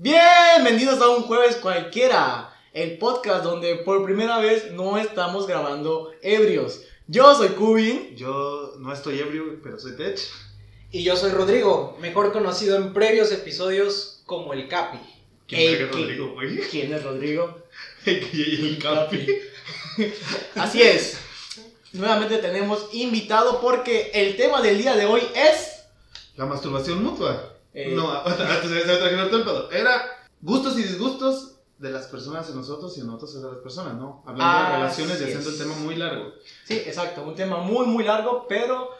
Bienvenidos a un jueves cualquiera, el podcast donde por primera vez no estamos grabando ebrios. Yo soy Cubin. Yo no estoy ebrio, pero soy Tech. Y yo soy Rodrigo, mejor conocido en previos episodios como el Capi. ¿Quién es. Rodrigo, güey? ¿Quién es Rodrigo? El Capi. Así es. Nuevamente tenemos invitado porque el tema del día de hoy es... La masturbación mutua. Eh, No, antes de trajeron todo el pedo. Era gustos y disgustos de las personas en nosotros y en nosotros en las personas, ¿no? Hablando de relaciones y haciendo el tema muy largo. Sí, exacto, un tema muy muy largo, pero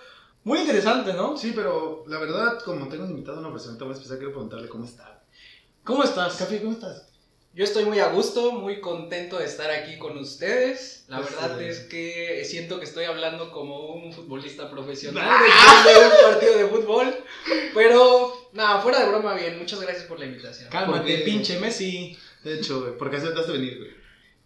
muy interesante, ¿no? Sí, pero la verdad, como tengo invitado a una persona, a empezar, quiero preguntarle cómo está. ¿Cómo estás? Capi, ¿cómo estás? Yo estoy muy a gusto, muy contento de estar aquí con ustedes. La Pues, verdad es que siento que estoy hablando como un futbolista profesional ¡Ah! de un partido de fútbol. Pero, nada, fuera de broma, bien. Muchas gracias por la invitación. Cálmate, Porque- pinche Messi. De hecho, güey, ¿por qué aceptaste venir, güey?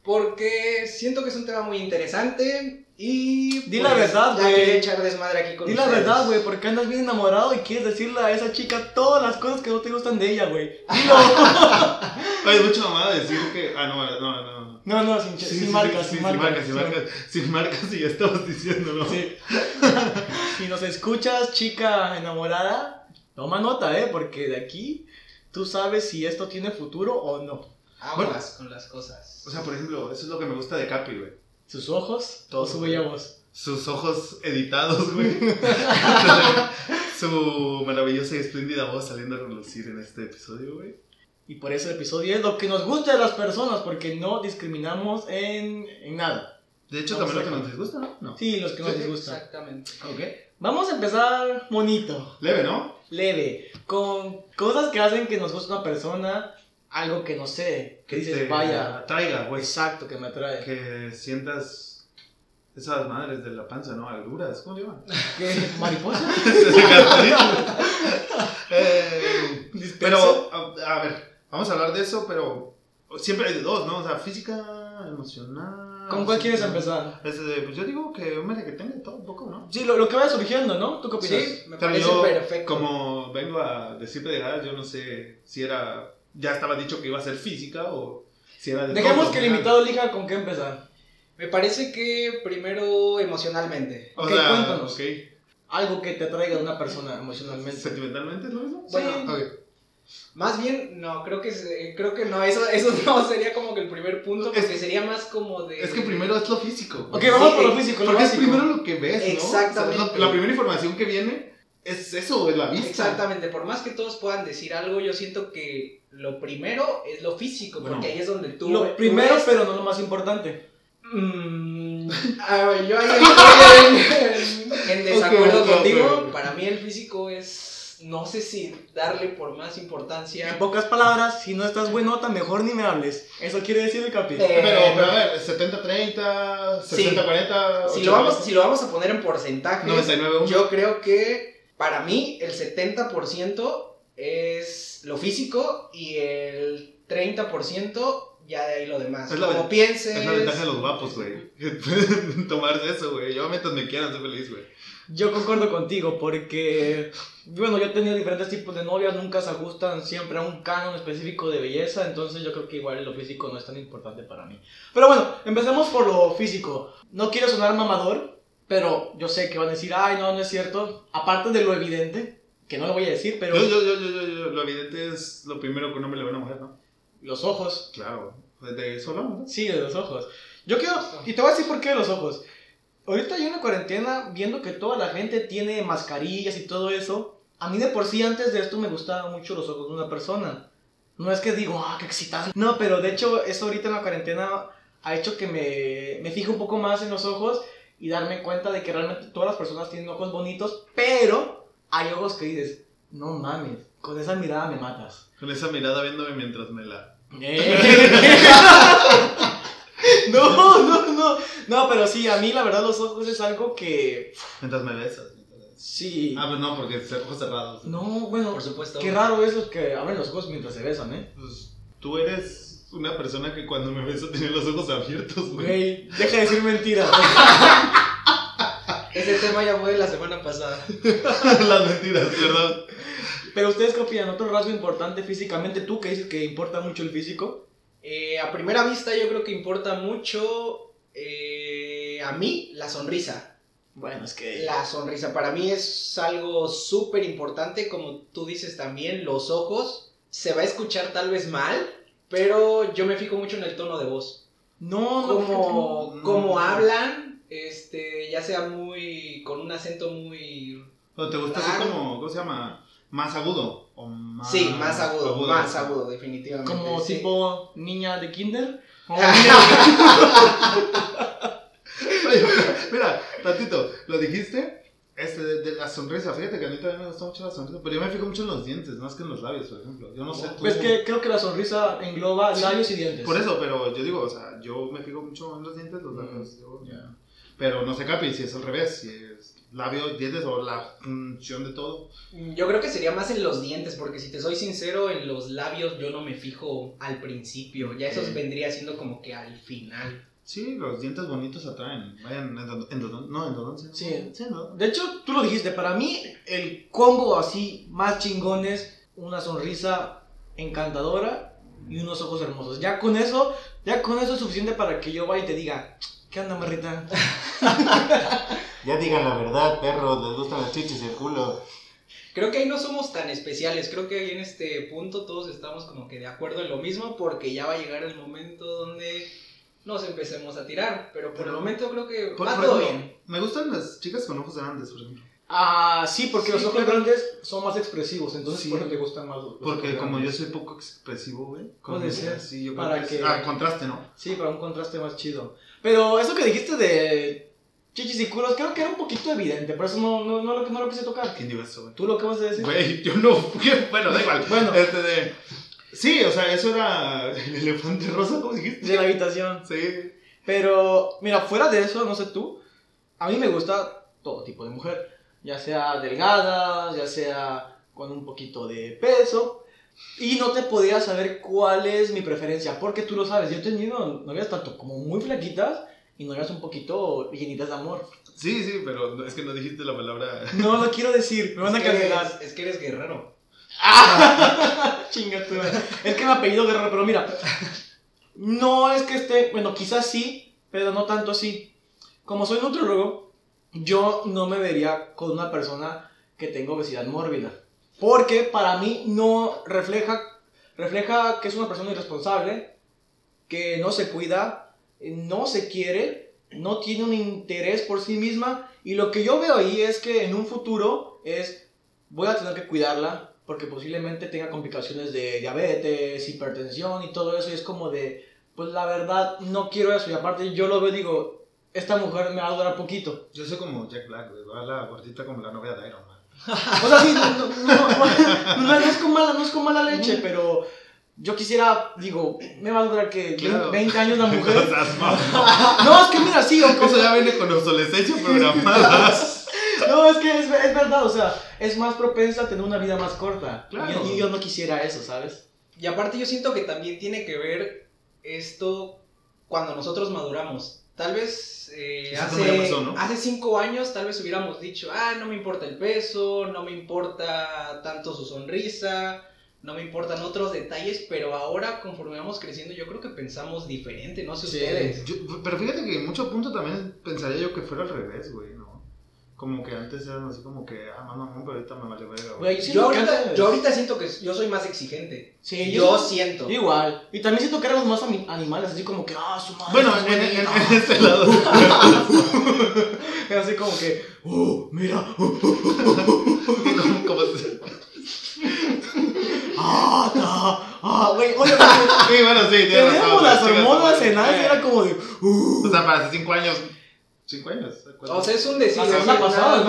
Porque siento que es un tema muy interesante y. pues, Di la verdad, ya güey. quería echar desmadre aquí con Di la verdad, güey, porque andas bien enamorado y quieres decirle a esa chica todas las cosas que no te gustan de ella, güey. Dilo. Es mucha mamada decir que. Ah, no, no, no. no. No, no, sin, Sí, sin sí, marcas, sí, sin sí, marcas. sin marcas, sin marcas, y ya estabas diciendo, ¿no? Sí. si nos escuchas, chica enamorada, toma nota, ¿eh? Porque de aquí tú sabes si esto tiene futuro o no. Aguas con las cosas. O sea, por ejemplo, eso es lo que me gusta de Capi, güey. Sus ojos, Todo, o su bella voz. Sus ojos editados, güey. Su maravillosa y espléndida voz saliendo a relucir en este episodio, güey. Y por eso el episodio es lo que nos gusta de las personas, porque no discriminamos en, en nada. De hecho, No, también lo que nos disgusta, ¿no? No. Sí, los que nos Sí, disgustan. Exactamente. Ok. Vamos a empezar bonito. Leve, ¿no? leve, con cosas que hacen que nos guste una persona, algo que no sé, que dices, te vaya, Traiga, güey. exacto, que me atrae. Que sientas esas madres de la panza, ¿no? Agruras, ¿cómo llaman? ¿Qué? ¿Mariposa? Eh, pero, a, a ver, vamos a hablar de eso, pero siempre hay de dos, ¿no? O sea, física, emocional. ¿Con cuál quieres empezar? Este, pues yo digo que hombre que tenga todo un poco, ¿no? Sí, lo, lo que vaya surgiendo, ¿no? ¿Tú qué opinas? Sí, me parece yo, perfecto. Como vengo a decir pegadas, yo no sé si era. Ya estaba dicho que iba a ser física o si era de Dejemos todo, que el invitado elija con qué empezar. Me parece que primero emocionalmente. O Ok, sea, cuéntanos. ok. Algo que te atraiga a una persona emocionalmente. ¿Sentimentalmente es lo mismo? Bueno, Ok. Más bien, no, creo que creo que no, eso, eso no sería como que el primer punto, Es- porque sería más como de. Es que primero es lo físico. Ok, güey. vamos Sí, por lo físico, lo Porque es básico. primero lo que ves, ¿no? Exactamente. O sea, la, la primera información que viene es eso, es la vista. Exactamente, por más que todos puedan decir algo, yo siento que lo primero es lo físico, porque Bueno. ahí es donde tú. Lo primero, ves- pero no lo más importante. Mm, a ver, yo ahí estoy en, en- en desacuerdo Ok, ok, contigo. ok. Para mí el físico es. No sé si darle por más importancia. En pocas palabras, si no estás buenota, mejor ni me hables. Eso quiere decir el capi. Eh, Pero, pero a ver, 70-30, Sí. 60-40, Si lo, vamos, si lo vamos a poner en porcentajes, 99-1. yo creo que para mí el 70% es lo físico y el 30% ya de ahí lo demás. Es la Como ven- pienses. Es la ventaja de los guapos, güey. Pueden tomarse eso, güey. Yo mientras me quieran, soy feliz, güey. Yo concuerdo contigo porque, bueno, yo he tenido diferentes tipos de novias, nunca se ajustan siempre a un canon específico de belleza, entonces yo creo que igual lo físico no es tan importante para mí. Pero bueno, empecemos por lo físico. No quiero sonar mamador, pero yo sé que van a decir, ay, no, no es cierto. Aparte de lo evidente, que no lo voy a decir, pero Yo, yo, yo, yo, yo, yo, lo evidente es lo primero que un hombre le ve a una mujer, ¿no? Los ojos, Claro. De eso hablamos, ¿no? Sí, de los ojos. Yo quiero, y te voy a decir por qué de los ojos. Ahorita yo en la cuarentena, viendo que toda la gente tiene mascarillas y todo eso, a mí de por sí antes de esto me gustaban mucho los ojos de una persona. No es que digo, ah, qué excitante. No, pero de hecho, eso ahorita en la cuarentena ha hecho que me, me fije un poco más en los ojos y darme cuenta de que realmente todas las personas tienen ojos bonitos, pero hay ojos que dices, no mames, con esa mirada me matas. Con esa mirada viéndome mientras me la. no, no, no. No, pero sí, a mí la verdad los ojos es algo que. Mientras me besas. Sí. Ah, pues no, porque ojos cerrados. No, bueno, Por supuesto. qué raro es los que abren los ojos mientras se besan, ¿eh? Pues tú eres una persona que cuando me beso tiene los ojos abiertos, güey. Güey, deja de decir mentiras. Ese tema ya fue la semana pasada. Las mentiras, ¿verdad? Pero ustedes qué opinan, otro rasgo importante físicamente, tú que dices que importa mucho el físico. Eh, a primera vista yo creo que importa mucho eh, a mí la sonrisa. Bueno, es que... La sonrisa para mí es algo súper importante, como tú dices también, los ojos. Se va a escuchar tal vez mal, pero yo me fijo mucho en el tono de voz. No, no, Como, no. como hablan, este, ya sea muy, con un acento muy... ¿O te gusta así como, ¿cómo se llama? Más agudo. O más Sí, más agudo, más agudo, definitivamente. como sí. tipo niña de kinder. Oye, mira, tantito, lo dijiste, este, de, de la sonrisa, fíjate que a mí también me gusta mucho la sonrisa, pero yo me fijo mucho en los dientes, más que en los labios, por ejemplo. Yo no sé tú. Pues que creo que la sonrisa engloba labios y dientes. Por eso, pero yo digo, o sea, yo me fijo mucho en los dientes, los labios. yo- Pero no sé, Capi, si es al revés, si es labios, dientes o la función de todo. Yo creo que sería más en los dientes, porque si te soy sincero, en los labios yo no me fijo al principio. Ya eso vendría siendo como que al final. Sí, los dientes bonitos atraen. Vayan, endod- endodon- no, endodoncia. Sí. sí, ¿no? De hecho, tú lo dijiste, para mí el combo así más chingón es una sonrisa encantadora y unos ojos hermosos. Ya con eso, ya con eso es suficiente para que yo vaya y te diga, ¿qué onda, marrita? Ya digan la verdad, perros, les gustan las chichis y el culo. Creo que ahí no somos tan especiales. Creo que ahí en este punto todos estamos como que de acuerdo en lo mismo, porque ya va a llegar el momento donde nos empecemos a tirar. Pero por el momento creo que Por- va por todo ejemplo, bien. Me gustan las chicas con ojos grandes, por ejemplo. Ah, sí, porque Sí, los ojos grandes son más expresivos, entonces Sí. por eso te gustan más los Porque ojos como yo soy poco expresivo, güey. Puede ser. Sí, yo Para que, Ah, contraste, ¿no? Sí, para un contraste más chido. Pero eso que dijiste de chichis y culos, creo que era un poquito evidente, por eso no, no, no, lo, no lo quise tocar. ¿Quién dijo eso? ¿Tú lo que vas a decir? Güey, yo no. Bueno, da igual. Bueno. Este de. Sí, o sea, eso era el elefante rosa, ¿cómo dijiste? De la habitación. Sí. Pero, mira, fuera de eso, no sé tú, a mí me gusta todo tipo de mujer. Ya sea delgada, ya sea con un poquito de peso. Y no te podría saber cuál es mi preferencia, porque tú lo sabes, yo he tenido novias tanto como muy flaquitas y novias un poquito llenitas de amor. Sí, sí, pero no- es que no dijiste la palabra. No lo quiero decir, me van a cancelar. es que eres guerrero. Chinga tu madre. Es que me apellido Guerrero, pero mira. No es que esté. Bueno, quizás sí, pero no tanto así. Como soy nutriólogo, yo no me vería con una persona que tenga obesidad mórbida. Porque para mí no refleja. Refleja que es una persona irresponsable, que no se cuida, no se quiere, no tiene un interés por sí misma. Y lo que yo veo ahí es que en un futuro es. Voy a tener que cuidarla porque posiblemente tenga complicaciones de diabetes, hipertensión y todo eso. Y es como de, pues la verdad, no quiero eso. Y aparte yo lo veo digo, esta mujer me va a durar poquito. Yo soy como Jack Black, güey. Va la gordita como la novia de Iron Man. O sea, sí, no, no, no, no, no es con mala, no es con mala leche, pero yo quisiera, digo, me va a durar que Claro. 20 años la mujer. No, es que mira, sí, o Eso ya viene con obsolescencia programada. no, es que es, es verdad, o sea, es más propensa a tener una vida más corta. Claro. Y, yo- y yo no quisiera eso, ¿sabes? Y aparte yo siento que también tiene que ver esto cuando nosotros maduramos. Tal vez eh, hace, pasó, ¿no? hace cinco años tal vez hubiéramos dicho, ah, no me importa el peso, no me importa tanto su sonrisa, no me importan otros detalles, pero ahora conforme vamos creciendo yo creo que pensamos diferente, no sé Sí. ustedes. Yo- pero fíjate que en mucho punto también pensaría yo que fuera al revés, güey, ¿no? Como que antes eran así como que, ah, mamá, mamá, pero ahorita me vale verga, güey. Güey, yo ahorita, yo ahorita siento que yo soy más exigente. Sí, yo siento. Igual. Y también siento que éramos más animales, así como que, ah, su madre. Bueno, en, en- en- este lado. Así como que, oh, mira, oh, como, como ah, ta, ah, güey, oye, güey, Sí, bueno, sí, tienes razón, teníamos güey, las hormonas en alza y era como de, uh. O sea, para hace 5 años. ¿5 años? O sea, es un decir. La es semana nada pasada,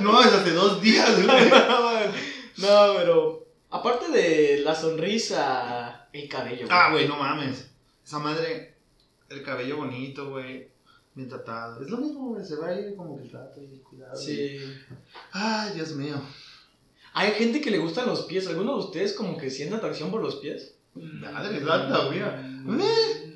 ¿no? no, es hace 2 días, güey. no, pero, aparte de la sonrisa, el cabello. Ah, güey, no mames. Esa madre, el cabello bonito, güey. Bien tratado. Es lo mismo, güey. Se va ahí como que trato y cuidado. Sí. Ay, Dios mío. Hay gente que le gustan los pies. ¿Alguno de ustedes como que siente atracción por los pies? Madre santa, güey.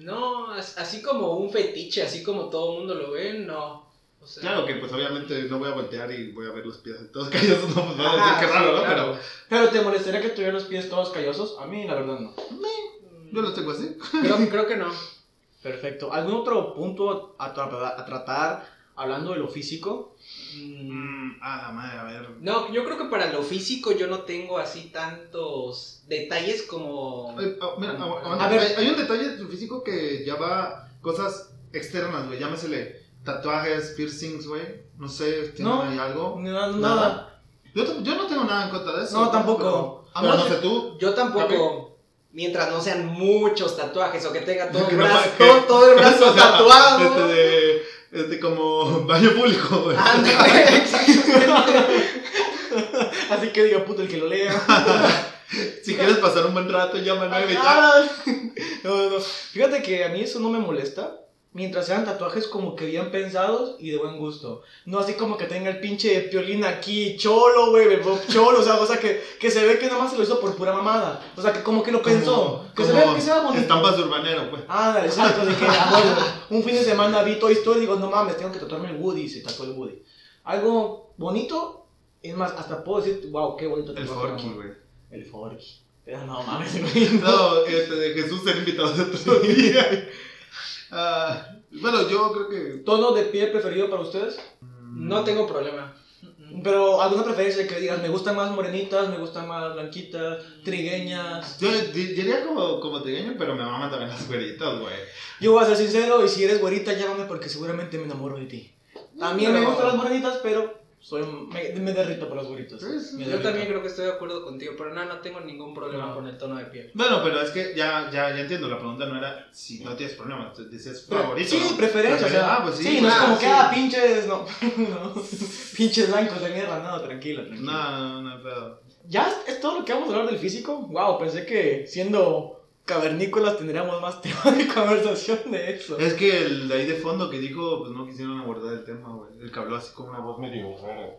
No, as- así como un fetiche, así como todo el mundo lo ve, no. O sea, Claro que pues obviamente no voy a voltear y voy a ver los pies de todos callosos, no, pues va a Ajá, decir que sí, raro, ¿no? claro. Pero ¿te molestaría que tuvieran los pies todos callosos? A mí, la verdad, no. Pero yo los tengo así. Creo, creo que no. Perfecto. ¿Algún otro punto a, tra- a tratar hablando de lo físico? Mm, ah, la madre, a ver. No, yo creo que para lo físico yo no tengo así tantos detalles como... Mira. A ver. Hay, hay un detalle de tu físico que ya va cosas externas, güey. Llámesele tatuajes, piercings, güey. No sé, ¿tienen No. ahí algo? Nada. Nada. nada. Yo, yo no tengo nada en contra de eso. No, tampoco. Pero, pero no sé tú. Yo tampoco, mientras no sean muchos tatuajes o que tenga todo, el brazo, todo, todo el brazo tatuado. Este de. Este como baño público, güey. Así que diga, puto, el que lo lea. Si quieres pasar un buen rato, llama al 9 y ya. No, no, no. Fíjate que a mí eso no me molesta. Mientras sean tatuajes como que bien pensados y de buen gusto. No así como que tenga el pinche piolín aquí, cholo, güey, cholo, o sea, o sea que, que se ve que nada más se lo hizo por pura mamada. O sea, que como que lo pensó. Que se Como vea que sea bonito. Estampas de urbanero, pues. Ah, dale, exacto, de que ah, bueno, un fin de semana vi Toy Story y digo, no mames, tengo que tatuarme el Woody se tatuó el Woody. Algo bonito, es más, hasta puedo decir, wow, qué bonito El Forky, güey. El Forky. Pero no mames, güey. no. No, este de Jesús ser invitado de otro día. Ah, bueno, yo creo que. ¿Tono de piel preferido para ustedes? No tengo problema. Pero alguna preferencia que digas, me gustan más morenitas, me gustan más blanquitas, trigueñas. Yo di- diría como, como trigueño, pero me maman también las güeritas, güey. Yo voy a ser sincero, y si eres güerita, llámame porque seguramente me enamoro de ti. También me Pero- gustan las morenitas, pero soy, me, me derrito por sí. Me Yo derrito. también creo que estoy de acuerdo contigo, pero no, no tengo ningún problema No. con el tono de piel. Bueno, pero es que ya, ya, ya entiendo, la pregunta no era si no tienes problema, te decías favorito. Sí, ¿no? preferencia. o sea, Ah, pues sí. sí, no es ah, como sí. que, ah, pinches, no. no. pinches blancos de mierda, no, tranquilo, tranquilo. No, no, no, pero. ¿Ya es todo lo que vamos a hablar del físico? Wow, pensé que siendo cavernícolas tendríamos más tema de conversación de eso. Es que el de ahí de fondo que dijo, pues no quisieron abordar el tema, güey. El que habló así con una voz medio rara.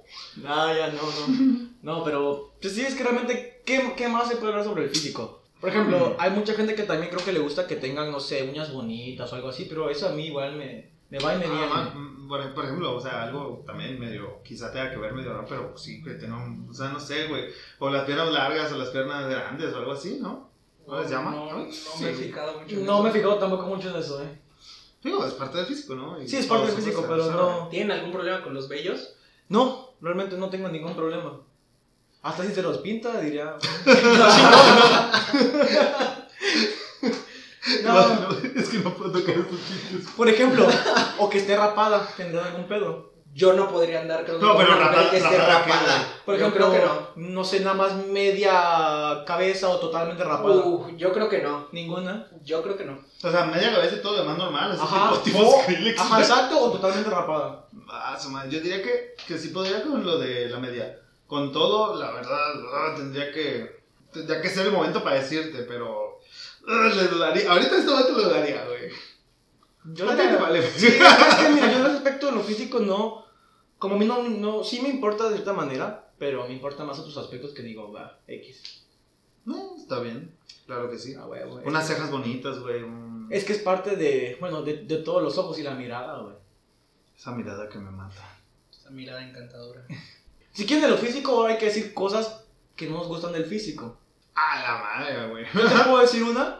Ah, ya, no, no. No, pero, pues sí, es que realmente, ¿qué, qué más se puede hablar sobre el físico? Por ejemplo, hay mucha gente que también creo que le gusta que tengan, no sé, uñas bonitas o algo así, pero eso a mí igual me, me va y me viene. Ah, mm, por, por ejemplo, o sea, algo también medio, quizá tenga que ver medio raro, pero sí que tenga un, o sea, no sé, güey. O las piernas largas o las piernas grandes o algo así, ¿no? ¿Cómo les llama? No, no Sí. me he fijado mucho. No eso. me he fijado tampoco mucho en eso, eh. Digo, es parte del físico, ¿no? Y Sí, es parte del físico, se pero no. ¿Tienen algún problema con los vellos? No, realmente no tengo ningún problema. Hasta si se los pinta, diría. No, No, no, es que no puedo tocar esos chistes. por ejemplo, o que esté rapada, tendrá algún pedo. Yo no podría andar con No, pero una rapada- que esté rapada, ¿qué, rapada. Por ejemplo, creo que no. no sé, nada más media cabeza o totalmente rapada. Uh, yo creo que no. Ninguna. Yo creo que no. O sea, media cabeza y todo demás normal, así Ajá. tipo, tipo O- Skrillex. Ajá, exacto, o totalmente rapada. Ah. Yo diría que, que sí podría con lo de la media. Con todo, la verdad, ah, tendría que tendría que ser el momento para decirte, pero ah, le dudaría. Ahorita en este momento lo dudaría, güey. Yo ¿A ti te vale? Sí, es que, mira, yo aspecto de lo físico no. Como a mí no, no. Sí me importa de cierta manera, pero me importan más otros aspectos que digo, va, X. No, está bien. Claro que sí. Ah, güey, güey. Unas cejas bonitas, güey. un- Es que es parte de. Bueno, de, de todos los ojos y la mirada, güey. Esa mirada que me mata. Esa mirada encantadora. Si quieren de lo físico, hay que decir cosas que no nos gustan del físico. A la madre, güey. Yo te puedo decir una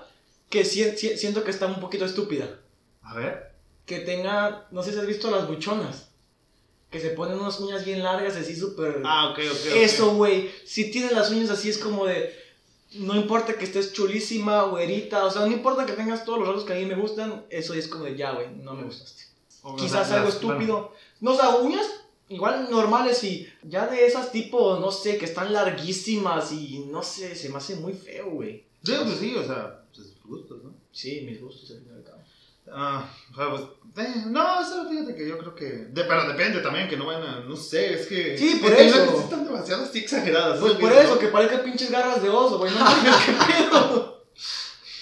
que si- si- siento que está un poquito estúpida. A ver. Que tenga. No sé si has visto las buchonas. Que se ponen unas uñas bien largas, así súper. Ah, ok, ok. Eso, güey. Si tienes las uñas así, es como de. No importa que estés chulísima, güerita. O sea, no importa que tengas todos los rasgos que a mí me gustan. Eso es como de ya, güey, no me gustaste. O Quizás algo las- estúpido. No, o sea, uñas igual normales y ya de esas tipo, no sé, que están larguísimas y no sé, se me hace muy feo, güey. Sí, pues sí, o sea, pues gustos, ¿no? Sí, mis gustos, al fin y al cabo. Ah, o sea, pues, eh, no, eso fíjate que yo creo que. De, pero depende también, que no van a. No sé, es que. Sí, por es eso. que están demasiado así exageradas. Pues por ¿no? eso, que parezcan pinches garras de oso, güey. No qué pedo.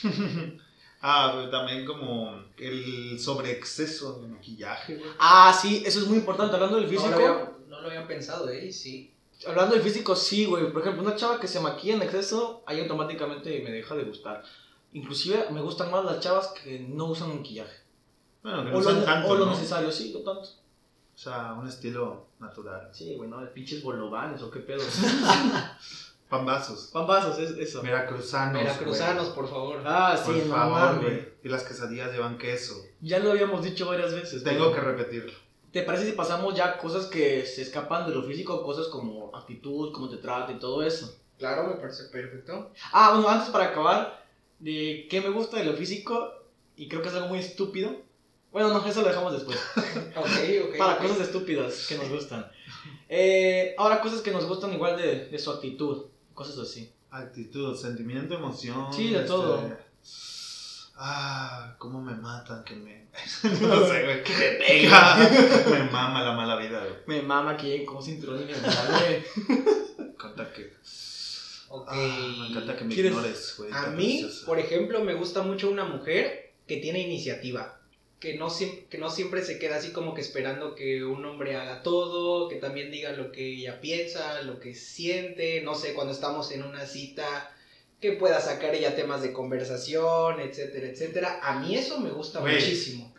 ah, pero también como el sobreexceso de maquillaje, güey. Ah, sí, eso es muy importante. Hablando del No físico. lo, había, no lo había pensado, ¿eh? Sí. Hablando del físico, sí, güey. Por ejemplo, una chava que se maquilla en exceso, ahí automáticamente me deja de gustar. Inclusive me gustan más las chavas que no usan maquillaje. Bueno, que O no lo, son tanto. o lo ¿no? necesario, sí, no tanto. sea, un estilo natural. Sí, güey, no, pinches bolovanes o qué pedo. Pambazos. Pambazos, es eso. Veracruzanos. Veracruzanos, por favor. Ah, sí, Por favor, güey. Y las quesadillas llevan queso. Ya lo habíamos dicho varias veces. Tengo que repetirlo. ¿Te parece si pasamos ya cosas que se escapan de lo físico? Cosas como actitud, cómo te trata y todo eso. Claro, me parece perfecto. Ah, bueno, antes para acabar, de qué me gusta de lo físico, y creo que es algo muy estúpido. Bueno, no, eso lo dejamos después. Ok, ok. para cosas estúpidas que nos gustan. Eh, ahora, cosas que nos gustan igual de, de su actitud, cosas así. Actitud, sentimiento, emoción. Sí, de este, todo. Ah, cómo me matan, que me. no sé, güey. Que me pega. me mama la mala vida, güey. Me mama que lleguen con cinturón y me encanta que. Ok. Ah, me encanta que me ¿Quieres- ignores, güey. A mí, preciosa. por ejemplo, me gusta mucho una mujer que tiene iniciativa. Que no, que no siempre se queda así como que esperando que un hombre haga todo, que también diga lo que ella piensa, lo que siente, no sé, cuando estamos en una cita, que pueda sacar ella temas de conversación, etcétera, etcétera. A mí eso me gusta Güey. muchísimo.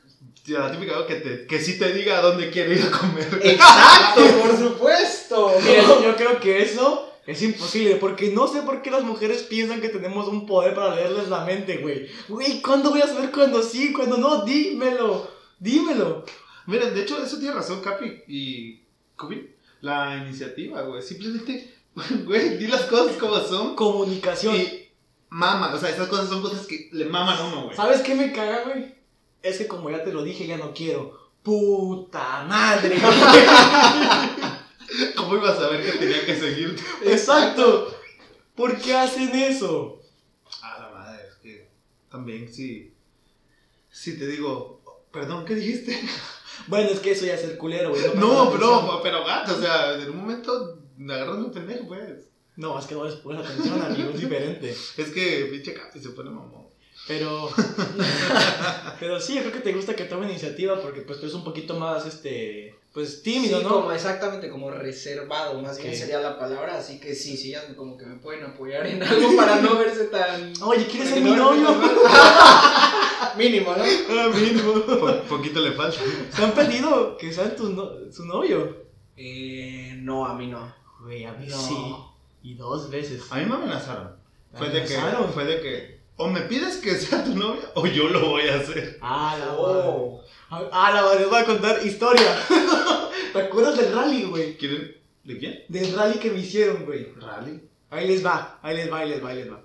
Tío, la típica que, te, que sí te diga a dónde quiere ir a comer. Exacto, por supuesto. Mira, yo creo que eso es imposible, porque no sé por qué las mujeres piensan que tenemos un poder para leerles la mente, güey. Güey, ¿cuándo voy a saber cuándo sí, cuándo no? Dímelo, dímelo. Miren, de hecho, eso tiene razón Capi y Kubi. La iniciativa, güey. Simplemente, güey, di las cosas como son. Comunicación. Y mama, o sea, esas cosas son cosas que le maman a uno, güey. ¿Sabes qué me caga, güey? Es que como ya te lo dije, ya no quiero. Puta madre. ¿Cómo ibas a ver que tenía que seguirte? Exacto. ¿Por qué hacen eso? Ah, la madre, es que también sí. Sí te digo, perdón, ¿qué dijiste? Bueno, es que eso ya es el culero, güey. No, prestas pero, pero gato, o sea, en un momento me agarras un pendejo, pues. No, es que no les pones atención, amigo, es diferente. Es que pinche Capi se pone mamón. Pero. pero sí, yo creo que te gusta que tome iniciativa porque pues tú eres un poquito más, este. Pues tímido, Sí, ¿no? como exactamente, como reservado, más bien sería la palabra, así que sí, sí, ya como que me pueden apoyar en algo para no verse tan... Oye, ¿quieres ser mi novio? Mínimo, ¿no? Ah, mínimo. Po- poquito le falta. ¿Se han pedido que sean tu no- su novio? Eh, no, a mí no. Güey, a mí No. sí. Y dos veces. A mí me amenazaron. Fue de que, ¿Amenazaron? fue de que, o me pides que sea tu novia, o yo lo voy a hacer. Ah, la madre. Oh. Ah, la madre, les voy a contar historia. ¿Te acuerdas del rally, güey? ¿Quieren? ¿De quién? Del rally que me hicieron, güey. Rally. Ahí les va, ahí les va, ahí les va, ahí les va.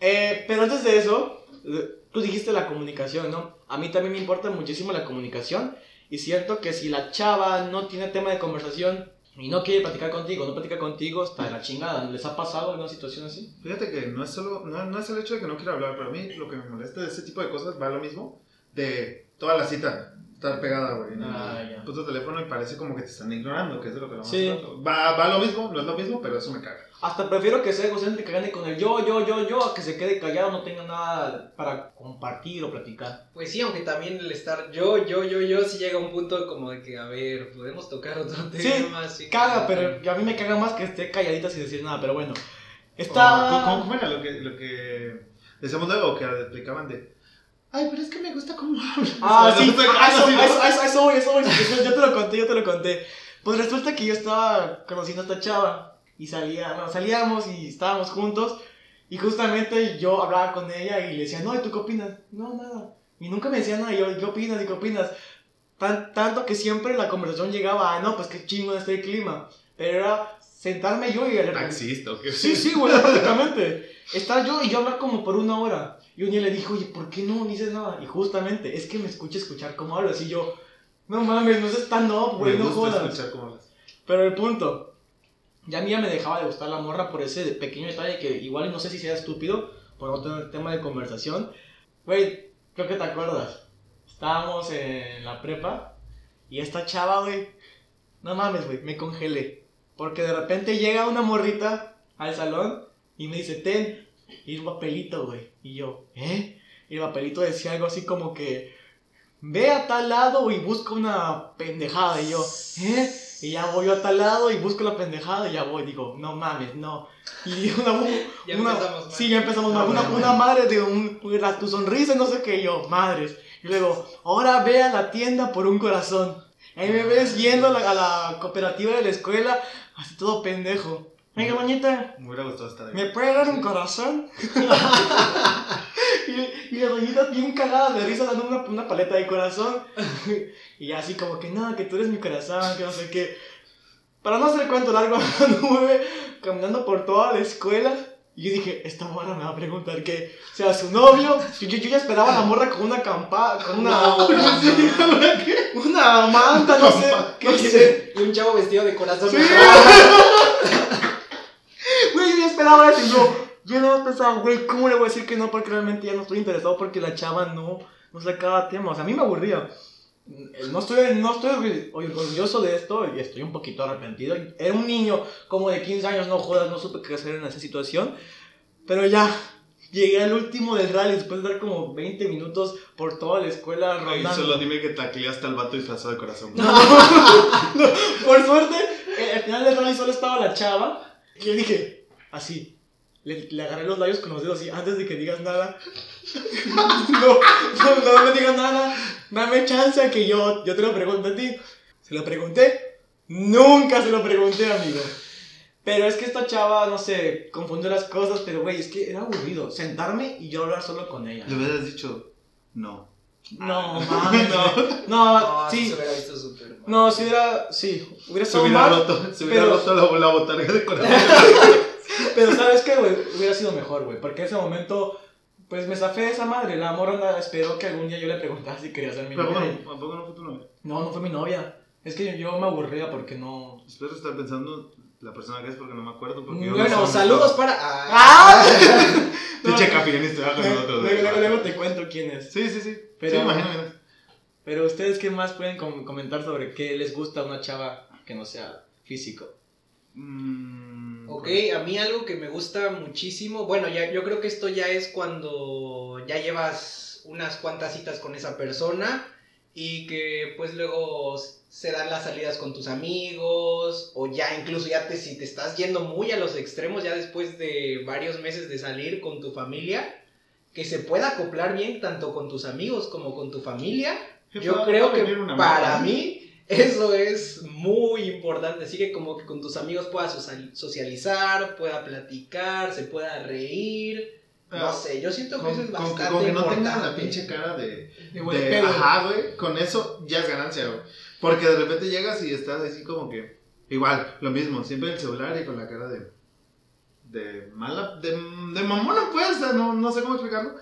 Eh, pero antes de eso, eh, tú dijiste la comunicación, ¿no? A mí también me importa muchísimo la comunicación. Y siento que si la chava no tiene tema de conversación y no quiere platicar contigo, no platica contigo, de la chingada. ¿Les ha pasado en una situación así? Fíjate que no es solo, no, es el hecho de que no quiera hablar, pero a mí lo que me molesta de ese tipo de cosas va lo mismo de toda la cita estar pegada, güey, en Ah, el ya. puto teléfono y parece como que te están ignorando, que es de lo que vamos Sí. hablando. Va, va a lo mismo, no es lo mismo, pero eso me caga. Hasta prefiero que sea egocéntrico que gane con el yo, yo, yo, yo, a que se quede callado, no tenga nada para compartir o platicar. Pues sí, aunque también el estar yo, yo, yo, yo, sí llega a un punto como de que, a ver, podemos tocar otro Sí, tema. así Caga, pero a mí me caga más que esté calladita sin decir nada, pero bueno. Está... ¿cómo- ¿cómo, cómo era lo que, lo que decíamos luego? Que explicaban de, ay, pero es que me gusta cómo hablas. Ah, sí, eso, voy, eso voy. Yo, te lo conté, yo te lo conté. Pues resulta que yo estaba conociendo a esta chava y salía, bueno, salíamos y estábamos juntos y justamente yo hablaba con ella y le decía, no, ¿y tú qué opinas? No, nada. Y nunca me decía nada, y yo, ¿qué opinas? ¿Y qué opinas? Tan, tanto que siempre la conversación llegaba a, no, pues qué chingo está el clima. Pero era sentarme yo y repente- Taxista, ¿o qué? Sí, sí, güey, prácticamente. Estar yo y yo hablar como por una hora. Y un día le dijo, oye, ¿por qué no dices nada? Y justamente, es que me escucha escuchar cómo hablas. Y yo, no mames, no seas tan no, güey, no jodas. Pero el punto, ya a mí ya me dejaba de gustar la morra por ese pequeño detalle que igual no sé si sea estúpido, por no tener tema de conversación. Güey, creo que te acuerdas. Estábamos en la prepa y esta chava, güey, no mames, güey, me congelé. Porque de repente llega una morrita al salón y me dice, ten, y el papelito, güey. Y yo, ¿eh? Y el papelito decía algo así como que, ve a tal lado y busca una pendejada. Y yo, ¿eh? Y ya voy yo a tal lado y busco la pendejada y ya voy. Digo, no mames, no. Y una, Ya una- empezamos mal. Sí, ya empezamos mal. No, Una, una madre de un, la- tu sonrisa, no sé qué. Y yo, madres. Y luego, ahora ve a la tienda por un corazón. Ahí me ves yendo a la, a la cooperativa de la escuela, así todo pendejo. Venga, doñita, Me hubiera gustado estar ahí. ¿me puede dar un corazón? y, y la doñita bien cagada de risa dando una, una paleta de corazón. y así como que, no, que tú eres mi corazón, que no sé qué. Para no hacer el cuento largo, anduve caminando por toda la escuela. Y yo dije, esta morra me va a preguntar que sea su novio. Yo, yo ya esperaba a la morra con una campa, con una, una manta, no sé. ¿Qué dice? Y un chavo vestido de corazón. Güey, yo eso yo, yo no pensaba, güey, ¿cómo le voy a decir que no? Porque realmente ya no estoy interesado porque la chava no, no sacaba tema. O sea, a mí me aburría. No estoy, no estoy orgu- orgulloso de esto y estoy un poquito arrepentido. Era un niño como de 15 años, no jodas, no supe qué hacer en esa situación. Pero ya, llegué al último del rally después de dar como 20 minutos por toda la escuela Ay, rondando. solo dime que tacleaste al vato disfrazado de corazón. Por suerte, eh, al final del rally solo estaba la chava. Y le dije, así. Le, le agarré los labios con los dedos y antes de que digas nada. no, no, no me digas nada. Dame chance a que yo, yo te lo pregunte a ti. Se lo pregunté. Nunca se lo pregunté, amigo. Pero es que esta chava, no sé, confundió las cosas. Pero, güey, es que era aburrido. Sentarme y yo hablar solo con ella. Le hubieras dicho, no. No, mames. No, no, No, sí. se hubiera visto súper mal. No, si hubiera. Sí, hubiera Se estado hubiera mal. roto, se hubiera pero- roto la, la botarga de corazón. Pero ¿sabes qué, güey? Hubiera sido mejor, güey. Porque en ese momento, pues me zafé de esa madre. La morra anda- esperó que algún día yo le preguntara si quería ser mi Pero novia. bueno, ¿tampoco no fue tu novia? No, no fue mi novia. Es que yo, yo me aburría porque no. Espero estar pensando la persona que es porque no me acuerdo. Porque yo Bueno, no saludos para. ¡Ah! capillanista va con nosotros. Luego, te cuento quién es. Sí, sí, sí. Pero- Sí, imagino. Pero ustedes, ¿qué más pueden com- comentar sobre qué les gusta a una chava que no sea físico? Mm, Ok, a mí algo que me gusta muchísimo, bueno, ya, yo creo que esto ya es cuando ya llevas unas cuantas citas con esa persona y que pues luego se dan las salidas con tus amigos o ya incluso ya te, si te estás yendo muy a los extremos ya después de varios meses de salir con tu familia, que se pueda acoplar bien tanto con tus amigos como con tu familia Jefa, yo creo que para mí eso es muy importante. Así que como que con tus amigos puedas social- socializar, pueda platicar, se pueda reír. No Ah, sé, yo siento que Con, eso es con- bastante con que no tengan la importante. pinche cara de. De de ajá, güey. Con eso ya es ganancia, güey. Porque de repente llegas y estás así como que. Igual, lo mismo. Siempre el celular y con la cara de. De mala. De, de mamona, pues. No, no sé cómo explicarlo.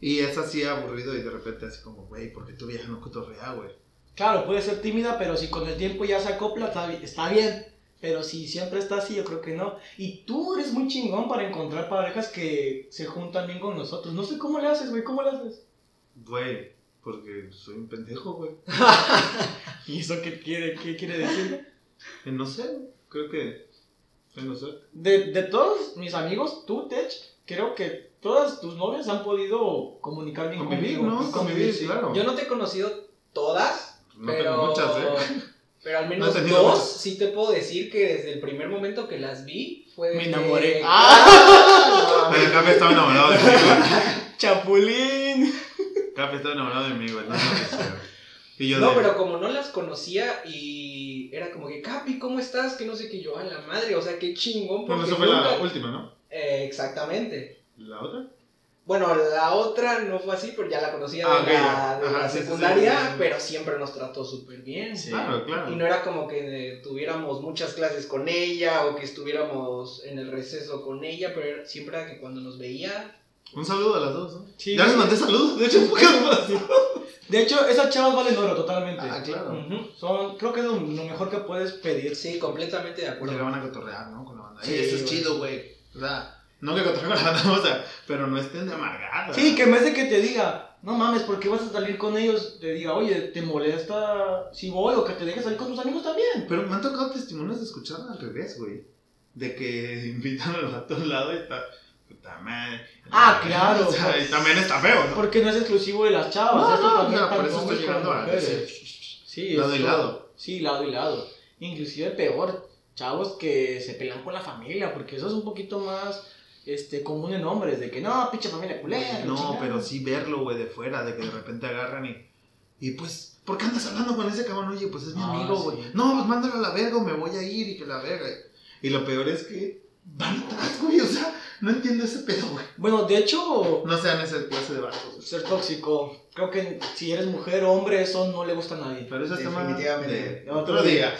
Y es así aburrido y de repente así como, güey, ¿por qué tu vieja no cotorrea, güey? Claro, puede ser tímida, pero si con el tiempo ya se acopla, está, bi- está bien. Pero si siempre está así, yo creo que no. Y tú eres muy chingón para encontrar parejas que se juntan bien con nosotros. No sé cómo le haces, güey, ¿cómo le haces? Güey, porque soy un pendejo, güey. ¿Y eso qué quiere, qué quiere decir? No sé. Creo que. No sé. De, de todos mis amigos, tú, Tech, creo que todas tus novias han podido comunicar bien Convivir, conmigo. ¿no? Convivir, sí. claro. Yo no te he conocido todas, No pero... tengo muchas, ¿eh? Pero al No menos tenido dos, muchas. sí te puedo decir que desde el primer momento que las vi fue de Me que- enamoré. ¡Ah! Pero el café estaba enamorado de mí, güey. Chapulín. Café estaba enamorado de mí, güey. No. Y yo No, de- pero como no las conocía y era como que, Capi, ¿cómo estás? Que no sé qué yo, a la madre, o sea, qué chingón. Bueno, porque eso fue la nunca- última, ¿no? Eh, exactamente. ¿La otra? Bueno, la otra no fue así, pero ya la conocía Ah, de la, de Ajá, la sí, secundaria, sí, sí, sí. pero siempre nos trató súper bien. Sí. Claro, claro. Y no era como que tuviéramos muchas clases con ella o que estuviéramos en el receso con ella, pero siempre era que cuando nos veía, Un saludo a las dos, ¿no? Sí, ya les mandé saludos, de hecho. De hecho, esas chavas valen oro totalmente. Ah, claro. Son, creo que es lo, mejor que puedes pedir. sí, completamente de acuerdo. Llegaban a cotorrear, ¿no? Con la banda. Sí, Sí, eso es chido, güey. O sea, no que cotorreen con la banda, o sea, pero no estén de amargados. Sí, que en vez de que te diga, no mames, ¿por qué vas a salir con ellos? Te diga, oye, ¿te molesta si voy o que te dejes salir con tus amigos también? Pero me han tocado testimonios de escuchar al revés, güey. De que invitan al vato a un lado y está. Puta madre. Ah, claro. O sea, y también está feo, ¿no? Porque no es exclusivo de las chavas, No, esto no, también no, por eso estoy llegando a. Sí, Lado y lado. Sí, lado y lado. Inclusive peor, chavos que se pelean con la familia, porque eso es un poquito más este, común en hombres, de que no, pinche familia culera. No, chingada". pero sí verlo, güey, de fuera, de que de repente agarran y. Y pues, ¿por qué andas hablando con ese cabrón? Oye, pues es mi Ah, amigo, güey. sí. No, pues mándalo a la verga, o me voy a ir y que la verga. Y lo peor es que van atrás, güey. O sea, no entiendo ese pedo, güey. Bueno, de hecho, No sean ese clase de vatos. güey. ser tóxico, creo que si eres mujer o hombre, eso no le gusta a nadie. Pero eso es Definitivamente. de otro día.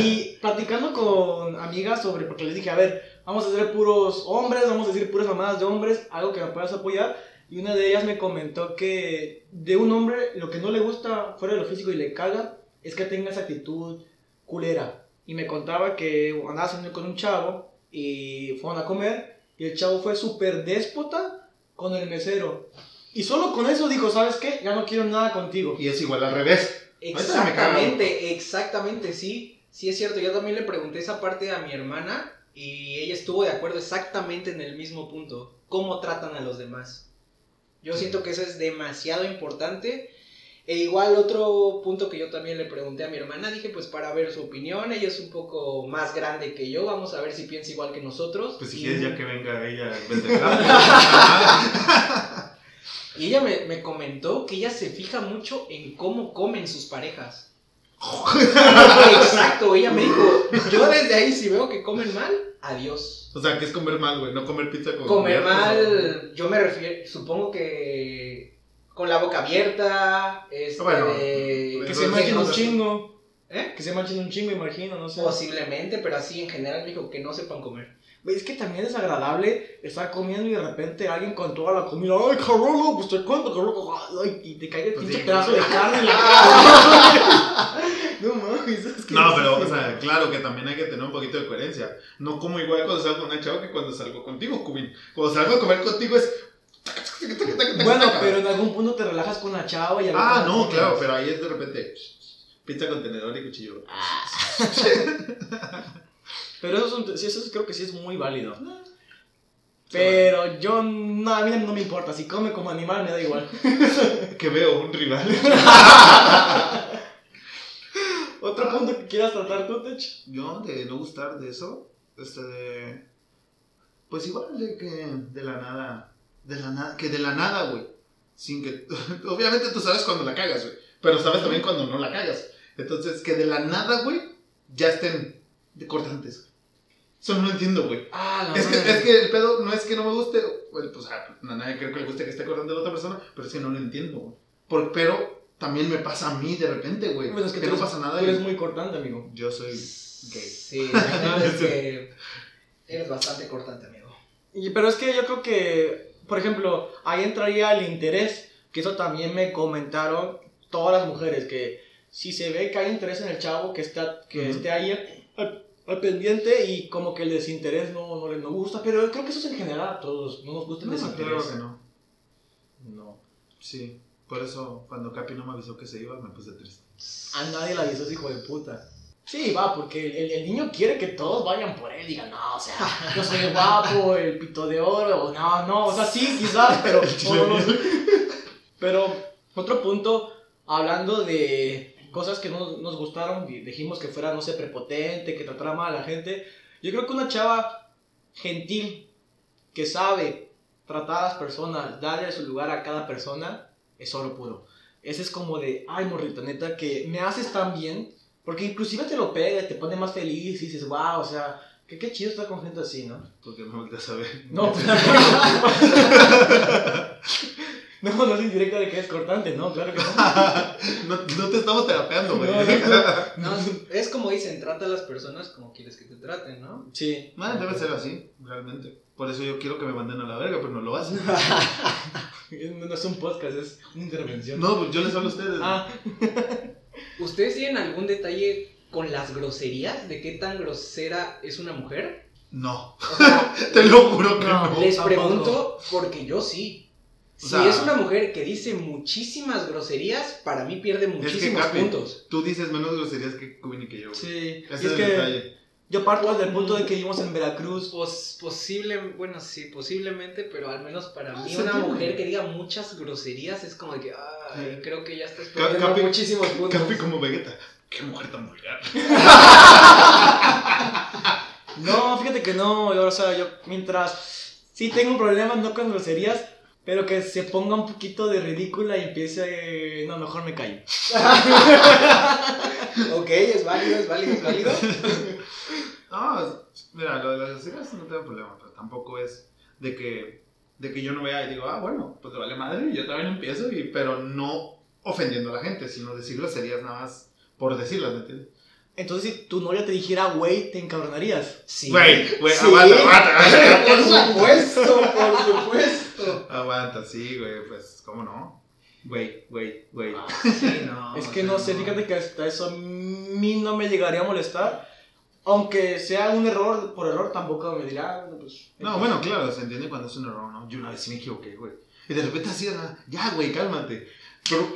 Y platicando con amigas sobre, porque les dije, a ver, vamos a ser puros hombres, vamos a decir puras mamadas de hombres, algo que me puedas apoyar. Y una de ellas me comentó que de un hombre lo que no le gusta fuera de lo físico y le caga es que tenga esa actitud culera. Y me contaba que andaba saliendo con un chavo y fueron a comer y el chavo fue súper déspota con el mesero. Y solo con eso dijo, ¿sabes qué? Ya no quiero nada contigo. Y es igual al revés. Exactamente, exactamente, sí. Sí es cierto, yo también le pregunté esa parte a mi hermana y ella estuvo de acuerdo exactamente en el mismo punto. ¿Cómo tratan a los demás? Yo siento que eso es demasiado importante. E igual otro punto que yo también le pregunté a mi hermana, dije pues para ver su opinión, ella es un poco más grande que yo, vamos a ver si piensa igual que nosotros. Pues si Y- quieres ya que venga ella en vez de. Y ella me, me comentó que ella se fija mucho en cómo comen sus parejas. Exacto, ella me dijo, yo desde ahí si veo que comen mal, adiós. O sea, que es comer mal, güey. No comer pizza con Comer mierda, mal, yo me refiero, supongo que con la boca abierta, este, Bueno, Que se manchen un chingo. ¿eh? Que se manchen un chingo, imagino, no sé. Posiblemente, pero así en general me dijo que no sepan comer. Es que también es agradable estar comiendo y de repente alguien con toda la comida, ay, Carolo, pues te cuento, Carolo, ay, y te cae el Pues pinche sí. pedazo de carne en la cara. no mames, es que No, pero, o sea, claro que también hay que tener un poquito de coherencia. No como igual cuando salgo con una chava que cuando salgo contigo, Cubin. Cuando salgo a comer contigo es. Bueno, pero en algún punto te relajas con la chava y Ah, no, claro, pero ahí es de repente. Pizza con tenedor y cuchillo. Pero eso, es un- eso es- creo que sí es muy válido. Pero yo, no, a mí no me importa, si come como animal me da igual. Que veo un rival. Otro punto que quieras tratar tú, Tech. Yo, de no gustar de eso, este de. Pues igual de que de la nada. De la nada. Que de la nada, güey. Sin que. Obviamente tú sabes cuando la cagas, güey. Pero sabes también cuando no la cagas. Entonces, que de la nada, güey, ya estén de cortantes. Eso no lo entiendo, güey. Ah, la Es que, es que el pedo no es que no me guste, bueno, pues a nadie creo que le guste que esté cortando a la otra persona, pero es que no lo entiendo, güey. Por- pero también me pasa a mí de repente, güey. Bueno, es que que no eres- pasa nada. Tú y eres muy cortante, amigo. Yo soy gay. Sí, la es que eres bastante cortante, amigo. Y- pero es que yo creo que, por ejemplo, ahí entraría el interés, que eso también me comentaron todas las mujeres, que si se ve que hay interés en el chavo, que, está, que Ujú. esté ahí al, al pendiente y como que el desinterés no, no les no gusta, pero creo que eso es en general a todos, no nos gusta el No, desinterés. claro que no. No. Sí, por eso cuando Capi no me avisó que se iba, me puse triste. A nadie le avisó hijo de puta. Sí, va, porque el, el niño quiere que todos vayan por él, digan, no, o sea, yo soy el guapo, el pito de oro, o no, no, o sea, sí, quizás, pero... Pero otro punto, hablando de cosas que no nos gustaron, y dijimos que fuera, no sé, prepotente, que tratara mal a la gente. Yo creo que una chava gentil, que sabe tratar a las personas, darle su lugar a cada persona, es oro puro. Ese es como de, ay, morrita, neta, que me haces tan bien, porque inclusive te lo pega, te pone más feliz y dices, wow, o sea, que qué chido estar con gente así, ¿no? Porque me volteas a ver. No, no, no es indirecta de que es cortante, no, claro que no. no, no te estamos terapeando, güey. No, no, No, es como dicen, trata a las personas como quieres que te traten, ¿no? Sí. Debe ser así, realmente. Por eso yo quiero que me manden a la verga, pero no lo hacen. No es un podcast, es una intervención. No, pues yo les hablo a ustedes. Ah, ¿Ustedes tienen algún detalle con las groserías? ¿De qué tan grosera es una mujer? No, O sea, te lo juro que No. no. les tampoco. pregunto porque yo sí. O Si es una mujer que dice muchísimas groserías, para mí pierde muchísimos Capi, puntos. Tú dices menos groserías que Cubin y que yo. güey. sí. Ese es, es el que detalle. yo parto del punto de que vivimos en Veracruz. Pos- posible, bueno, sí, posiblemente, pero al menos para Ah, mí una mujer que diga muchas groserías es como de que, ay, Sí. creo que ya estás perdiendo Capi- muchísimos puntos. Capi como Vegeta. Qué mujer tan vulgar. No, fíjate que no, yo, o sea, yo mientras sí tengo un problema, no con groserías, pero que se ponga un poquito de ridícula y empiece, no, mejor me callo. Ok, es válido, es válido, es válido. No, mira, lo de las groserías no tengo problema, pero tampoco es de que, de que yo no vea y digo, ah, bueno, pues le vale madre y yo también empiezo, y, pero no ofendiendo a la gente, sino decir groserías nada más por decirlas, ¿me entiendes? Entonces, si tu novia te dijera, güey, te encabronarías. Sí. Güey, güey, Sí. aguanta, aguanta. Por supuesto, por supuesto. Aguanta, sí, güey, pues, ¿cómo no? Güey, güey, güey. Sí, no. es que no sé, fíjate que hasta eso a mí no me llegaría a molestar. Aunque sea un error, por error tampoco me dirá, "Ah, pues... No, bueno, claro, se entiende cuando es un error, ¿no? Yo una vez sí me equivoqué, güey. Y de repente así, nada, ya, güey, cálmate. Pero,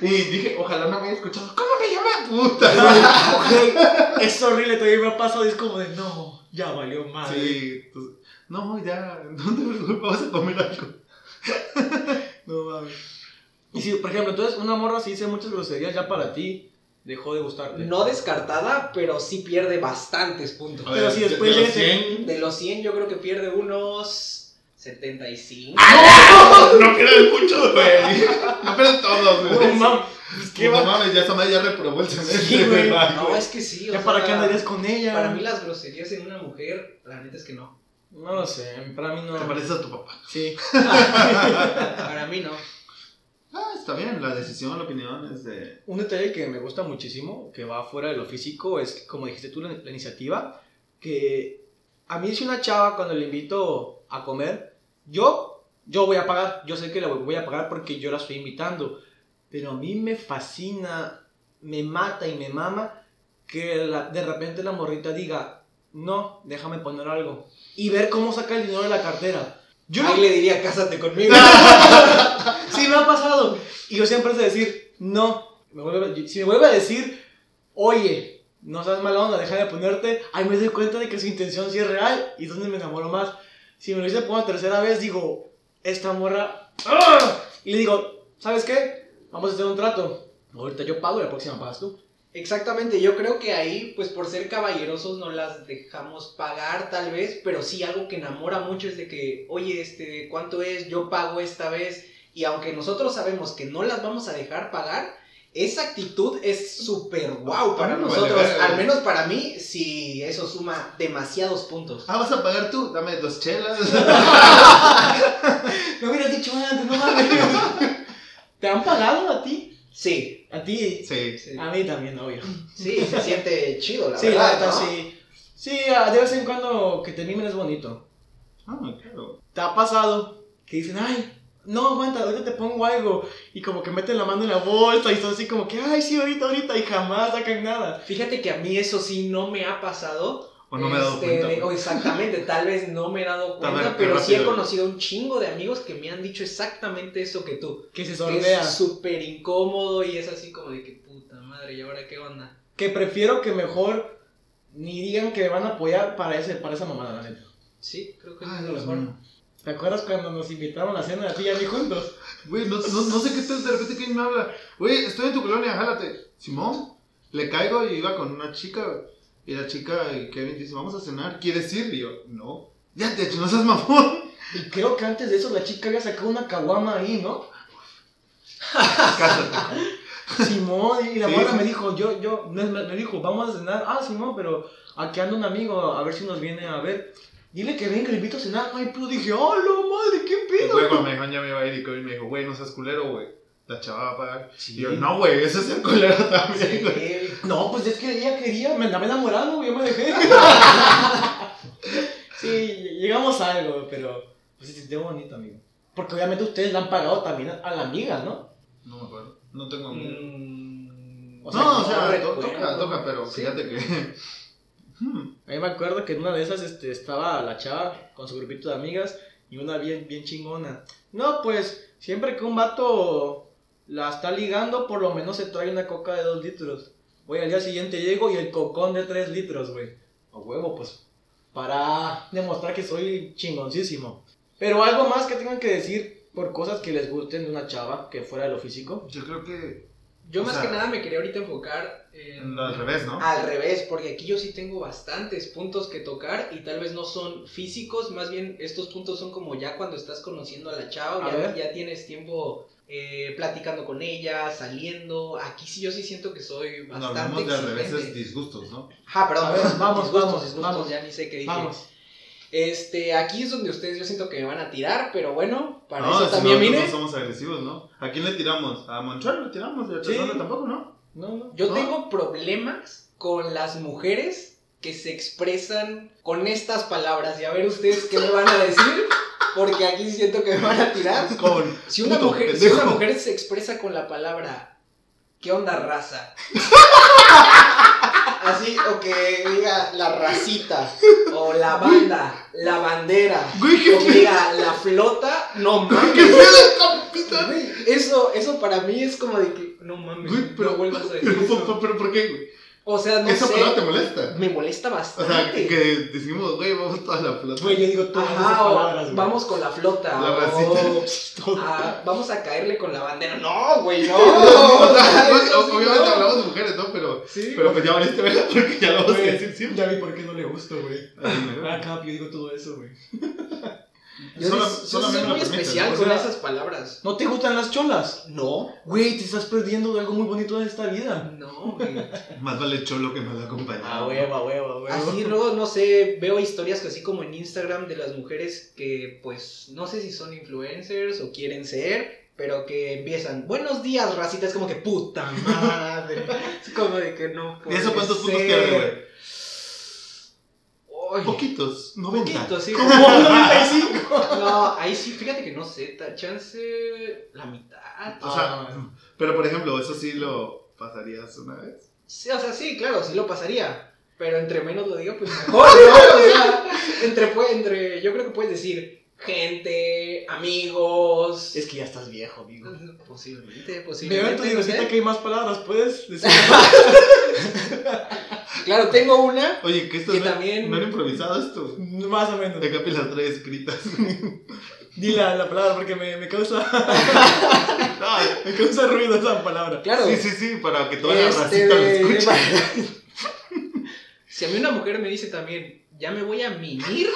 de- Y dije, ojalá no me haya escuchado. ¿Cómo me llama? Puta. Güey, es horrible, todavía me ha pasado y es como de, no, ya valió madre. Sí, pues, no, ya, no te preocupes, vamos a comer algo. No mames. Y si, por ejemplo, entonces una morra si dice muchas groserías ya para ti, dejó de gustarte. No descartada, pero sí pierde bastantes puntos. Pero si después de los llegas 100, De los 100 yo creo que pierde unos 75. no pierden mucho, güey. No pierden todos, No güey. Mames, pues, ¿qué No va? mames, ya esa madre ya reprobó el semestre, Sí, güey. No, es que sí. o ¿Ya sea, para qué andarías con ella? Para mí las groserías en una mujer, la neta es que no. No lo sé, para mí no. Te pareces a tu papá. Sí. Para mí no. Ah, está bien, la decisión, la opinión es de... Un detalle que me gusta muchísimo, que va fuera de lo físico, es que, como dijiste tú, la, la iniciativa, que a mí si una chava cuando le invito a comer, yo, yo voy a pagar, yo sé que la voy a pagar porque yo la estoy invitando, pero a mí me fascina, me mata y me mama que la- de repente la morrita diga, no, déjame poner algo, y ver cómo saca el dinero de la cartera. Yo no Ahí le diría, cásate conmigo. Sí, me ha pasado. Y yo siempre sé decir, no. Me vuelve- si me vuelve a decir, oye, no seas mala onda, deja de ponerte, ahí me doy cuenta de que su intención sí es real y es donde me enamoro más. Si me lo dice por una tercera vez, digo, esta morra. ¡ah! Y le digo, ¿sabes qué? Vamos a hacer un trato. Ahorita yo pago y la próxima pagas tú. Exactamente, yo creo que ahí, pues por ser caballerosos no las dejamos pagar tal vez, pero sí algo que enamora mucho es de que, oye, este, ¿cuánto es? Yo pago esta vez. Y aunque nosotros sabemos que no las vamos a dejar pagar, esa actitud es súper guau para vale nosotros. Al menos para mí, sí, eso suma demasiados puntos. Ah, ¿vas a pagar tú? Dame dos chelas. Me hubieras dicho antes, no mames. ¿Te han pagado a ti? Sí, A ti. Sí. sí, A mí también, obvio. sí, se siente chido, la sí, verdad. la ¿no? sí. Sí, ah, de vez en cuando que te mimen es bonito. Ah, claro. ¿Te ha pasado que dicen, ay, no, aguanta, ahorita te pongo algo? Y como que meten la mano en la bolsa y todo así como que, ay, sí, ahorita, ahorita, y jamás sacan nada. Fíjate que a mí eso sí no me ha pasado. O no me he dado Este, cuenta. de- güey. o exactamente, tal vez no me he dado ver, cuenta, pero sí he conocido un chingo de amigos que me han dicho exactamente eso que tú. Que se Que sordea. es súper incómodo y es así como de que puta madre, ¿y ahora qué onda? Que prefiero que mejor ni digan que me van a apoyar para, ese, para esa mamada, la neta. Sí, creo que Ay, es lo mejor. mío. ¿Te acuerdas cuando nos invitaron a la cena de ti y a mí juntos? Güey, no, no, no sé qué tal, de repente quién me habla. Güey, estoy en tu colonia, jálate. Simón, le caigo y iba con una chica. Y la chica, Kevin dice, vamos a cenar, ¿quieres ir? Y yo, no. Ya te hecho, no seas mamón. Y creo que antes de eso la chica había sacado una caguama ahí, ¿no? Cásate. Simón, y la Sí, morra sí. me dijo, yo, yo, me, me dijo, vamos a cenar. Ah, Simón, pero aquí anda un amigo, a ver si nos viene a ver. Dile que venga, le invito a cenar. Ay, pero dije, ¡oh, la madre, qué Y pedo! luego cuando me dijo, ya me iba a ir y Kevin me dijo, güey, no seas culero, güey. La chava va a pagar. Sí. Y yo, no, güey, ese es el culero también, güey. Sí, No, pues es que ella quería, me andaba enamorando, yo me dejé. sí, llegamos a algo, pero pues se sintió bonito, amigo. Porque obviamente ustedes le han pagado también a, la amiga, ¿no? No me acuerdo. No tengo. mm, O sea, no, o no sea, to- toca, toca, pero Sí. fíjate que. Hmm, A mí me acuerdo que en una de esas este, estaba la chava con su grupito de amigas y una bien, bien chingona. No, pues siempre que un vato la está ligando, por lo menos se trae una coca de 2 litros. Voy al día siguiente llego y el cocón de 3 litros, güey. A huevo, pues. Para demostrar que soy chingoncísimo. Pero algo más que tengan que decir por cosas que les gusten de una chava que fuera de lo físico. Yo creo que Yo más sea, que nada me quería ahorita enfocar en... Al revés, ¿no? Al revés, porque aquí yo sí tengo bastantes puntos que tocar y tal vez no son físicos, más bien estos puntos son como ya cuando estás conociendo a la chava, A ya, ya tienes tiempo eh, platicando con ella, saliendo. Aquí sí yo sí siento que soy bastante hablamos de al revés disgustos, ¿no? Ah, perdón, A ver, vamos, disgustos, vamos, disgustos, vamos. ya ni sé qué dije. Vamos. Este, aquí es donde ustedes yo siento que me van a tirar, pero bueno, para no, eso si también nosotros vine. no somos agresivos, ¿no? ¿A quién le tiramos? ¿A Monchuel le tiramos? ¿Y a Sí. Chazón tampoco, no? No, no. Yo ¿No? tengo problemas con las mujeres que se expresan con estas palabras. Y a ver ustedes qué me van a decir, porque aquí siento que me van a tirar. Con. Si una, Puto mujer, si una mujer se expresa con la palabra ¿Qué onda raza? Así, o que diga la racita, o la banda, la bandera, Güey, qué o que diga la flota, no ¿Qué mames. pedo, capitán? Güey, Eso, eso para mí es como de que, no mames, Güey, pero. no vuelvas a decir pero, eso. pero, pero, ¿por qué, güey? O sea, no Esa sé, palabra te molesta. me molesta O bastante. sea, que, que decimos, güey, vamos toda la flota. Güey, yo digo todas esas Ajá, o palabras, güey. vamos con la flota. La o, racita. ah, vamos a caerle con la bandera. No, güey, no. o Eso obviamente no. hablamos de mujeres, ¿no? Pero, Sí. pero pues ya valiste verla porque ya lo vamos a decir siempre. Ya vi por qué no le gusto, güey. Ah, Cap, yo digo todo eso, güey. Yo, soy muy especial ¿no? O con esas palabras. ¿No te gustan las cholas? No. Güey, te estás perdiendo de algo muy bonito de esta vida. No, güey. Más vale cholo que mal acompañado. Ah, hueva, hueva, hueva. Así luego, no sé, veo historias que así como en Instagram de las mujeres que, pues, no sé si son influencers o quieren ser, pero que empiezan, buenos días, racita, es como que puta madre. Es como de que no. ¿Y eso cuántos puntos ser. pierde, güey? Ay, Poquitos, 90. Poquito, sí. Como 95. No, ahí sí, fíjate que no sé, chance la mitad. O sea, pero por ejemplo, eso sí lo pasarías una vez. Sí, o sea, sí, claro, sí lo pasaría. Pero entre menos lo diga, pues mejor, ¿no? O sea, entre, pu- entre, yo creo que puedes decir gente, amigos. Es que ya estás viejo, amigo. Posiblemente, Me veo en posiblemente. tu no librecita sé. que hay más palabras, ¿puedes decir? Claro, tengo una Oye, que esto que no, también. no era improvisado esto. más o menos. Capi las trae escritas. Di la, la palabra porque me, me causa No, me causa ruido esa palabra. Claro. sí, sí, sí, para que toda la este racita lo escuche. Si a mí una mujer me dice también, ya me voy a mimir.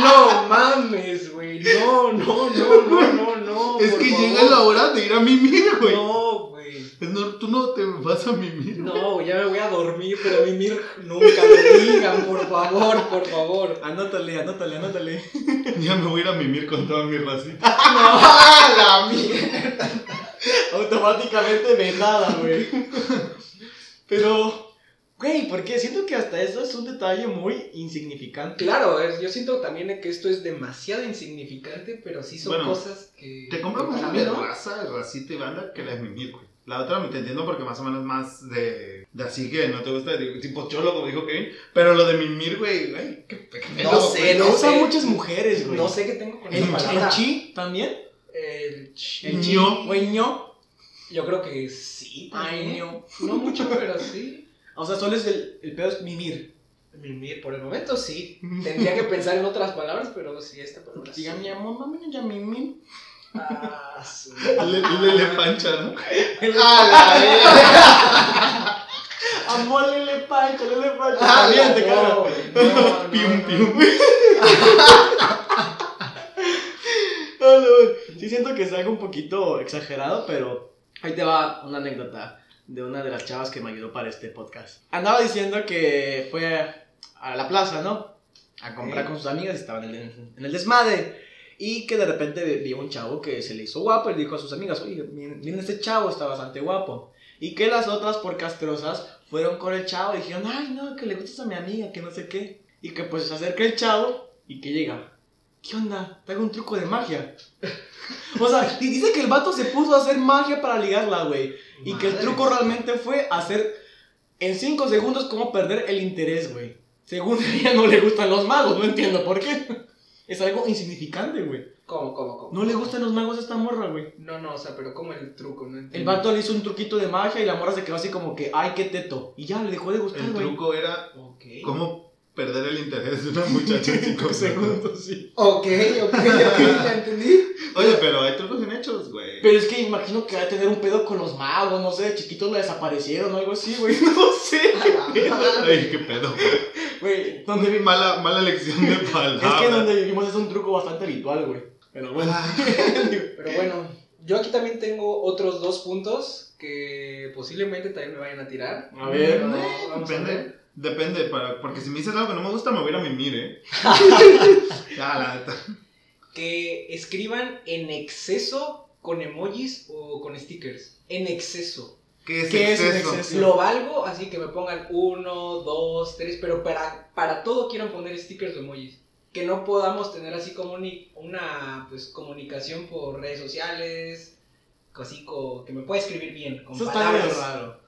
No mames, güey. No, no, no, no, no, no. Es que favor. llega la hora de ir a mimir, güey. No, güey. No, tú no te vas a mimir. No, ya me voy a dormir, pero mimir nunca lo digan, por favor, por favor. Anótale, anótale, anótale. Ya me voy a ir a mimir con toda mi racita. No, la mierda. Automáticamente vetada, güey. Pero, güey, porque siento que hasta eso es un detalle muy insignificante. Claro, es- yo siento también que esto es demasiado insignificante, pero sí son Bueno, cosas que. Te compro más la de raza, racita y banda que la de mimir, güey. La otra me te entiendo porque más o menos más de, de así que no te gusta, de tipo cholo, como dijo Kevin. Pero lo de mimir, güey, güey, qué, qué No sé, güey. Lo no usan sé. muchas mujeres, güey. No sé qué tengo con ¿El, palabra. el chi también? El chi. El chi. ño. Güey, ño. Yo creo que sí. Ay, ño. No mucho, pero sí. O sea, solo es el, el pedo es mimir. Mimir, por el momento sí. Tendría que pensar en otras palabras, pero sí, esta palabra. sí. Diga mi amor, mami, ya mimir. Ah, su- Le, le, le pancha, ¿no? Amor, lele pancha, lele pancha. Ah, También te no, Pium, pium. Sí siento que es algo un poquito exagerado, pero ahí te va una anécdota de una de las chavas que me ayudó para este podcast. Andaba diciendo que fue a la plaza, ¿no? A comprar con sus amigas, estaba en el, en el desmadre. Y que de repente vio un chavo que se le hizo guapo y dijo a sus amigas, oye, miren, miren este chavo, está bastante guapo. Y que las otras, por castrosas, fueron con el chavo y dijeron, ay, no, que le gustas a mi amiga, que no sé qué. Y que pues se acerca el chavo y que llega. ¿Qué onda? Te hago un truco de magia. o sea, y dice que el vato se puso a hacer magia para ligarla, güey. Y que el truco realmente fue hacer en 5 segundos cómo perder el interés, güey. Según ella no le gustan los magos, no entiendo por qué. Es algo insignificante, güey. ¿Cómo, cómo, cómo? No le gustan los magos a esta morra, güey. No, no, o sea, pero ¿cómo el truco? No El entiendo. vato le hizo un truquito de magia y la morra se quedó así como que, ay, qué teto. Y ya le dejó de gustar, El güey. truco era Ok. cómo perder el interés de una muchacha en cinco segundos. sí. Ok, ok, ok, ya entendí. Oye, pero hay trucos bien hechos, güey. Pero es que imagino que va a tener un pedo con los magos, no sé, de chiquitos la desaparecieron o algo así, güey. No sé. Ay, qué pedo, güey. Donde vi- Mala, mala elección de palabras. Es que donde vivimos es un truco bastante habitual, güey. Pero bueno. Pero bueno, yo aquí también tengo otros dos puntos que posiblemente también me vayan a tirar. A ver. No, vamos a ver. Depende, para, porque si me dices algo que no me gusta, me voy a ir a mimir, eh. ya, la neta. Que escriban en exceso con emojis o con stickers. En exceso. ¿Qué es ¿Qué es en exceso? Lo valgo, así que me pongan uno, dos, tres, pero para, para todo quiero poner stickers de emojis. Que no podamos tener así como ni- una pues, comunicación por redes sociales, así co- que me pueda escribir bien, con Eso está palabras. raro.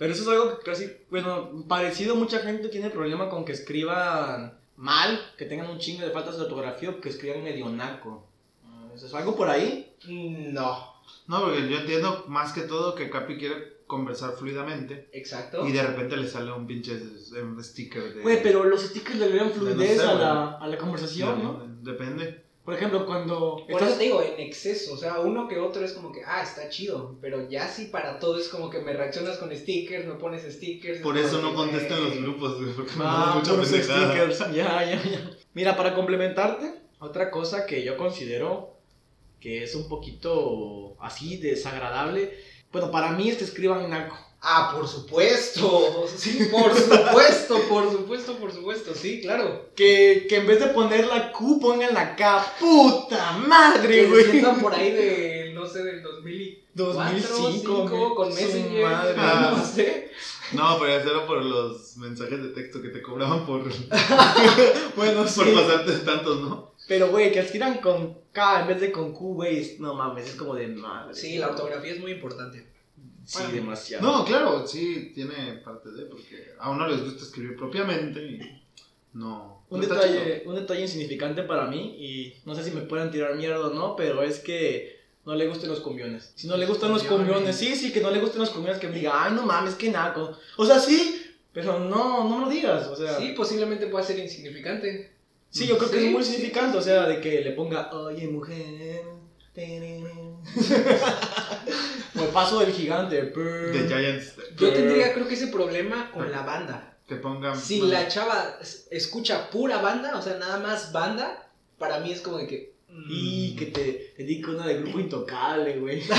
Pero eso es algo que casi, bueno, parecido mucha gente tiene problema con que escriban mal, que tengan un chingo de faltas de ortografía o que escriban medio naco. Ah, ¿Eso es algo por ahí? No, No, porque yo entiendo más que todo que Capi quiere conversar fluidamente exacto. y de repente le sale un pinche sticker de... Güey, pero los stickers le dan no fluidez sé, a, la, a la conversación, ¿no? Depende. Por ejemplo, cuando Por eso te digo, en exceso, o sea, uno que otro es como que, ah, está chido, pero ya sí para todo es como que me reaccionas con stickers, me pones stickers. Por es eso no contestan güey. los grupos, porque me Ah, puros pendejada. stickers. Ya, ya, ya. Mira, para complementarte, otra cosa que yo considero que es un poquito así desagradable, bueno, para mí es que escriban naco. Ah, por supuesto, sí, por supuesto, por supuesto, por supuesto, sí, claro. Que, que en vez de poner la Q pongan la K. ¡Puta madre, Que se güey! sientan por ahí de, no sé, del 2004, 2005, 2005, con Messenger, madre. Ah. no sé. No, pero eso era por los mensajes de texto que te cobraban por, Bueno, sí. por pasarte tantos, ¿no? Pero, güey, que escriban con K en vez de con Q, güey. No mames, es como de madre. Sí, la ortografía es muy importante. Sí, Bueno. demasiado. No, claro, sí, tiene parte de, porque a uno les gusta escribir propiamente y no. Un no detalle, un detalle insignificante para mí, y no sé si me pueden tirar mierda o no, pero es que no le gusten los cumbiones. Si no le gustan los Cumbiones. sí, sí, que no le gusten los cumbiones, que me diga, ay, no mames, qué naco. O sea, sí, pero no, no lo digas, o sea. Sí, posiblemente pueda ser insignificante. Sí, yo creo que es muy sí, significante, o sea, de que le ponga, oye, mujer. paso del gigante. De Giants, Yo tendría creo que ese problema con la banda. que pongan. Si la chava es- escucha pura banda, o sea, nada más banda, para mí es como de que... mm, Y que te dedique una de grupo intocable, güey.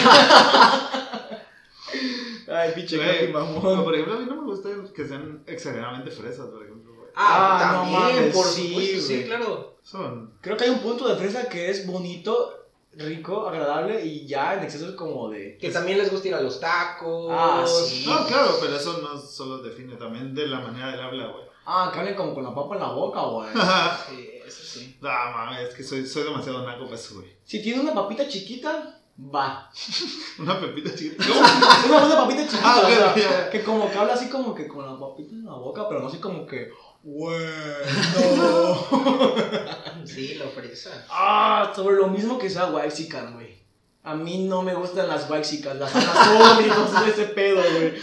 Ay, pinche Güey, no, mamón. por ejemplo, a mí no me gusta que sean exageradamente fresas, por ejemplo, güey. Ah, Ah, no también, mames, por sí, supuesto, sí, claro. Son. Creo que hay un punto de fresa que es bonito, rico, agradable y ya en exceso es como de. Que también les gusta ir a los tacos. Ah, sí. No, claro, pero eso no solo define también de la manera del habla, güey. Ah, que hablen como con la papa en la boca, güey. Sí, eso sí. No, mames, es que soy, soy demasiado naco para eso, güey. Si tiene una papita chiquita, va. Una pepita chiquita. Una, una papita chiquita, Ah, o sea, que como que habla así como que con la papita en la boca, pero no así como que. Bueno. Sí, lo fresa. Ah, sobre lo mismo que sea Waxican, güey. A mí no me gustan las Waxicas, las Amazónicos, ese pedo, güey.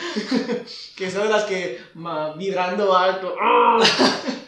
que son las que ma, vibrando alto. ¡ah!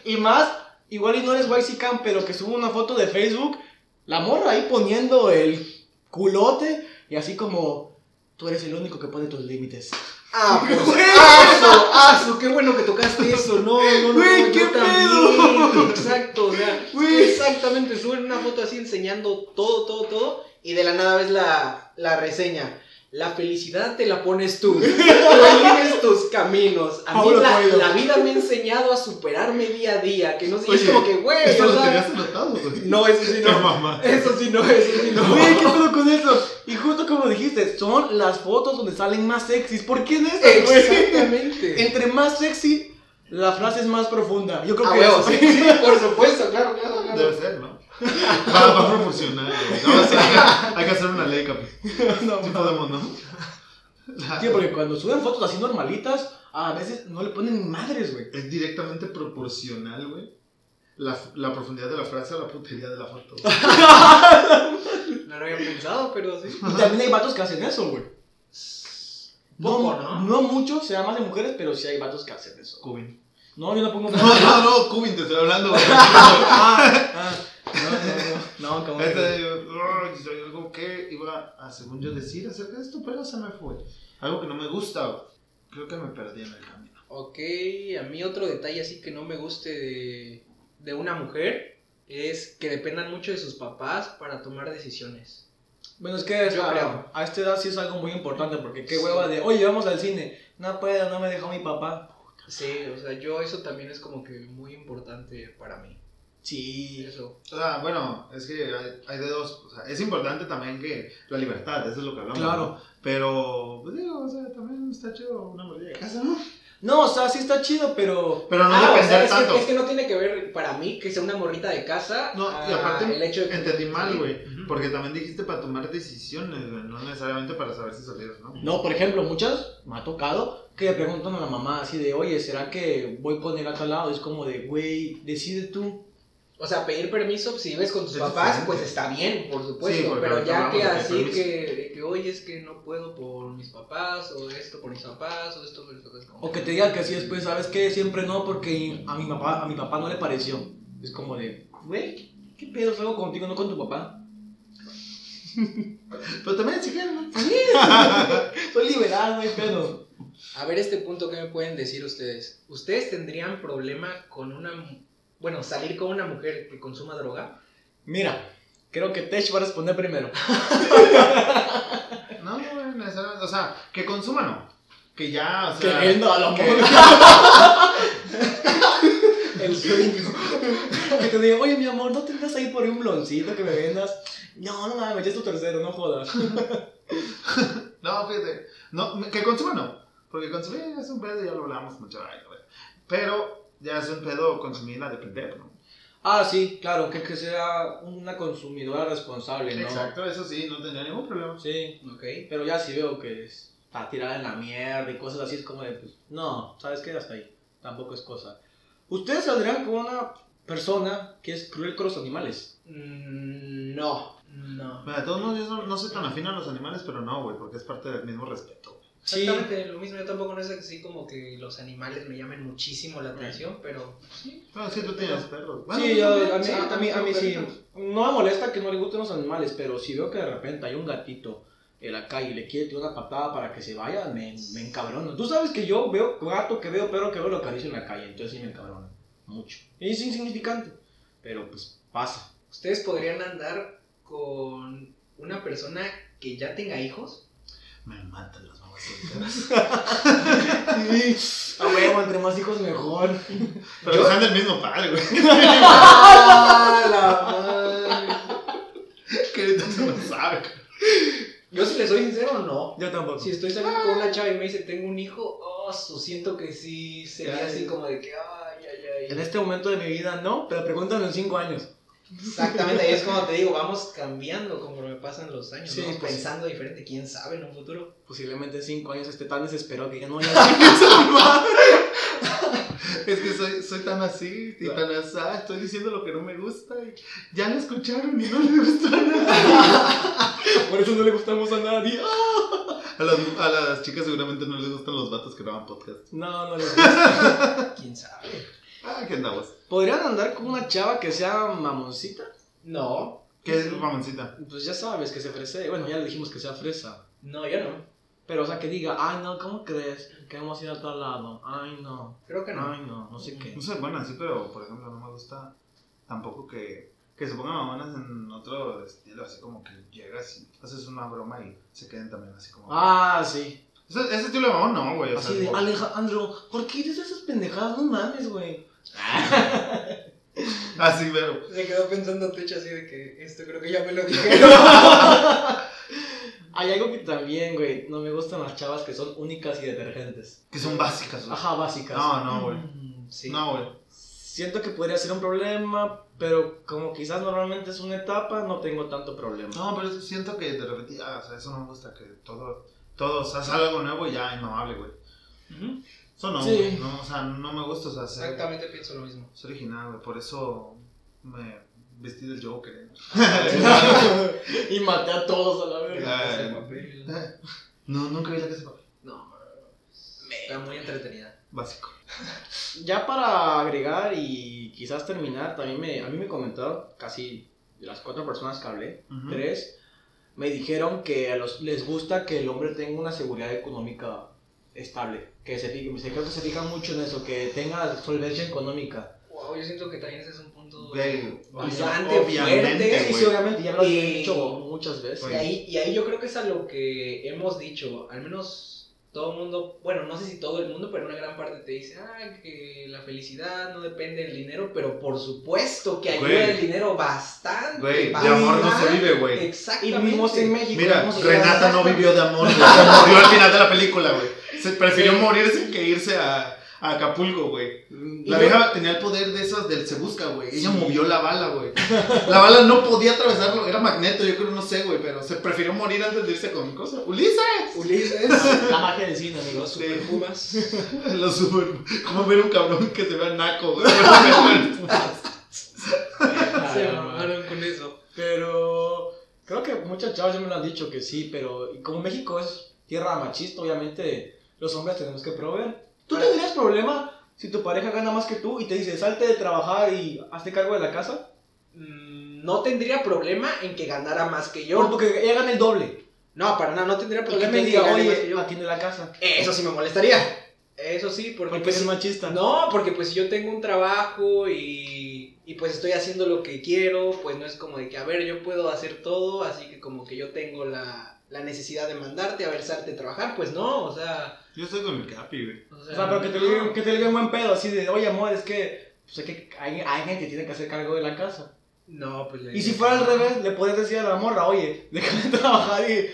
y más, igual y no eres Waxican, pero que subo una foto de Facebook, la morra ahí poniendo el culote y así como tú eres el único que pone tus límites. Ah, pues. Güey. ¡Aso! ¡Aso! ¡Qué bueno que tocaste eso! No, no, no. Güey, no, ¿qué yo también. Exacto, o sea. Güey. Exactamente. Suben una foto así enseñando todo, todo, todo. Y de la nada ves la, la reseña. La felicidad te la pones tú. Tú eliges tus caminos. A mí la, la vida me ha enseñado a superarme día a día. Que no sé. y es Oye, como que, güey. Esto o lo tenías anotado, güey. No, eso sí no. mamá. Eso sí no, eso sí no. Güey, ¿qué pedo con eso? Y justo como dijiste, son las fotos donde salen más sexys. ¿Por qué en esas, güey? Exactamente. Entre más sexy, la frase es más profunda. Yo creo A que huevo, eso. sí, sí, por supuesto, claro, claro, claro. Debe ser, ¿no? Va, va proporcional, güey. No, o sea, hay, que, hay que hacer una ley, capi. No, Sí podemos, ¿no? Sí, porque cuando suben fotos así normalitas, a veces no le ponen madres, güey. Es directamente proporcional, güey. La, la profundidad de la frase a la putería de la foto. No lo había pensado, pero sí. Y también hay vatos que hacen eso, güey. Poco, ¿no? No mucho, sea más de mujeres, pero sí hay vatos que hacen eso. Cubin. No, yo no pongo No, no, no, Cubin, te estoy hablando, güey. ah, ah, no, no, no, no, como Este, yo, algo que iba a, según yo, decir acerca de esto, pero se me fue. Algo que no me gusta. Creo que me perdí en el camino. Ok, a mí otro detalle así que no me guste de, de una mujer es que dependan mucho de sus papás para tomar decisiones. Bueno, es que a, a esta edad sí es algo muy importante porque qué Sí. hueva de, oye, vamos al cine. No puedo, no me dejó mi papá. Sí, o sea, yo eso también es como que muy importante para mí. Sí. Eso. O sea, bueno, es que hay, hay de dos. O sea, es importante también que la libertad, eso es lo que hablamos. Claro. ¿no? Pero, pues digo, o sea, también está chido una mordida de casa, ¿no? No, o sea, sí está chido, pero... Pero no Ah, o depender sea, es, tanto. Que, es que no tiene que ver para mí que sea una morrita de casa. No, y a aparte, el hecho de que- entendí mal, güey. Porque también dijiste para tomar decisiones, güey, no necesariamente para saber si salir, ¿no? No, por ejemplo, muchas me ha tocado que le preguntan a la mamá así de, oye, ¿será que voy con él a tal lado? Es como de, güey, decide tú. O sea, pedir permiso si vives con tus Es papás, diferente. pues está bien, por supuesto. pero ya que así que, que, oye, es que no puedo por mis papás, o esto por mis papás, o esto por mis papás. como- O que te diga que sí después, ¿sabes qué? Siempre no, porque a mi papá, a mi papá no le pareció. Es como de, güey, ¿qué pedo? Salgo contigo, no con tu papá. Pero también si quieren, ¿no? Soy liberal, no hay pedo. A ver, este punto, ¿qué me pueden decir ustedes? ¿Ustedes tendrían problema con una. Bueno, salir con una mujer que consuma droga? Mira, creo que Tech va a responder primero. No, güey, necesariamente. O sea, que consuma no. Que ya, o Que sea. no, a lo que- mejor. El sueño. Que te diga, oye, mi amor, ¿no tendrás ahí por ahí un bloncito que me vendas? No, no mames, ya es tu tercero, no jodas. No, fíjate. No, que consuma no. Porque consumir es un pedo, ya lo hablamos mucho. Pero ya es un pedo consumir a depender, ¿no? Ah, sí, claro, que, que sea una consumidora responsable, ¿no? Exacto, eso sí, no tendría ningún problema. Sí, Ok. pero ya si veo que está tirada en la mierda y cosas así, es como de, pues, no, ¿sabes qué? Hasta ahí. Tampoco es cosa. ¿Ustedes saldrían con una persona que es cruel con los animales? Mm, no, no. Mira, de todos modos, yo no, no soy tan afín a los animales, pero no, güey, porque es parte del mismo respeto. Güey. Sí. Exactamente lo mismo, yo tampoco no es así como que los animales me llamen muchísimo la atención, pero Bueno, sí, tú tienes perros. Bueno, sí, yo, también, a, mí, sí, a, mí, también a mí sí. No me molesta que no le gusten los animales, pero si veo que de repente hay un gatito en la calle y le quiere tirar una patada para que se vaya, me, me encabrona. Tú sabes que yo veo gato, que veo perro, que veo lo acaricio en la calle, entonces sí me encabrona. Mucho. Es insignificante, pero pues pasa. ¿ustedes podrían andar con una persona que ya tenga hijos? Me matan solteras. Sí. A huevo, entre más hijos mejor. Pero que sean del mismo padre, güey. ¡Ah, la madre! Que ahorita se lo sabe. Yo si les soy sincero, no. Yo tampoco. Si estoy saliendo con una chava y me dice tengo un hijo, oh, so siento que sí sería Ay. así como de que ay, ay, En ay. este momento de mi vida no, pero pregúntame en 5 años. Exactamente, y es como te digo, vamos cambiando conforme pasan los años, Sí, vamos pues. pensando diferente, quién sabe en un futuro. Posiblemente en 5 años esté tan desesperado que ya no ya Es que soy, soy tan así y tan asá. Estoy diciendo lo que no me gusta y ya lo escucharon y no le gustó a nadie. Por eso no le gustamos a nadie. A las, a las chicas seguramente no les gustan los vatos que graban podcast. No, no les gusta. ¿Quién sabe? Ah, ¿qué andamos? ¿Podrían andar con una chava que sea mamoncita? No, ¿Qué es mamoncita? Pues ya sabes que se frese. Bueno, ya le dijimos que sea fresa. no, yo no. Pero, o sea, que diga, ay, no, ¿cómo crees? Que hemos ido a tal lado. Ay, no. Creo que no. Ay, no, no sé qué. No soy buena, sí, pero por ejemplo no me gusta tampoco que, que se pongan mamonas en otro estilo, así como que llegas y haces una broma y se queden también así como... Ah, sí. Ese, ese estilo de mamón no, güey. o Así sea, de, como- Alejandro, ¿por qué dices esas pendejadas? No mames, güey. Así, pero... Se quedó pensando Techa así de que esto creo que ya me lo dijeron. Hay algo que también, güey, no me gustan las chavas que son únicas y detergentes. Que son básicas, güey. Ajá, básicas. No, no, güey. Mm, sí. No, güey. Siento que podría ser un problema, pero como quizás normalmente es una etapa, no tengo tanto problema. No, pero siento que de repente, ah, o sea, eso no me gusta, que todo, todo, o sea, sale algo nuevo y ya, inmamable, güey. Ujú. Eso no, Sí. no, o sea, no me gusta, o sea, ser, Exactamente pienso lo mismo. ser original, güey, por eso me vestí del Joker, ¿eh? y maté a todos a la verga. No, nunca vi la casa de papel. No, está muy entretenida. básico. Ya para agregar y quizás terminar, también me, a mí me comentaron, casi de las cuatro personas que hablé, tres, me dijeron que a los, les gusta que el hombre tenga una seguridad económica estable, que se, se, creo que se fijan mucho en eso, que tenga solvencia económica. Wow, yo siento que también ese es un punto bastante obviamente, fuerte. Sí, obviamente, ya lo Y- he dicho muchas veces. Y ahí, y ahí yo creo que es a lo que hemos dicho, al menos todo el mundo, bueno, no sé si todo el mundo, pero una gran parte te dice, ah, que la felicidad no depende del dinero, pero por supuesto que ayuda Güey. el dinero bastante. Güey, de amor no se vive, güey. Y Exactamente. vivimos en México. Mira, Renata no vivió de amor. Se murió al final de la película, güey. Se prefirió morirse que irse a, a Acapulco, güey. La vieja tenía el poder de esas del Se Busca, güey. Ella movió la bala, güey. La bala no podía atravesarlo, era magneto, yo creo, no sé, güey, pero se prefirió morir antes de irse con cosa. ¡Ulises! Ulises, La magia del cine, amigos. los super pumas. Los super. ¿Cómo ver un cabrón que se vea naco, güey? Se mamaron con eso. Pero creo que muchas chavas ya me lo han dicho que sí, pero como México es tierra machista, obviamente los hombres tenemos que proveer. ¿Tú tendrías problema si tu pareja gana más que tú y te dice salte de trabajar y hazte cargo de la casa? Mm, No tendría problema en que ganara más que Yo. Porque ella gana el doble. No, para nada, no tendría problema en que diga, más que oye, yo. atiende la casa. Eso sí me molestaría. Eso sí, porque, Porque pues, es machista. No, porque pues si yo tengo un trabajo y, y pues estoy haciendo lo que quiero, pues no es como de que, a ver, yo puedo hacer todo, así que como que yo tengo la, la necesidad de mandarte a ver, salte a trabajar, pues no, o sea... Yo estoy con el Capi, güey. O O sea, pero que te, no. digan, que te digan buen pedo, así de, oye, amor, es que, pues, es que hay, hay gente que tiene que hacer cargo de la casa. No, pues... le- Y si fuera al revés, le podrías decir a la morra, oye, déjame trabajar y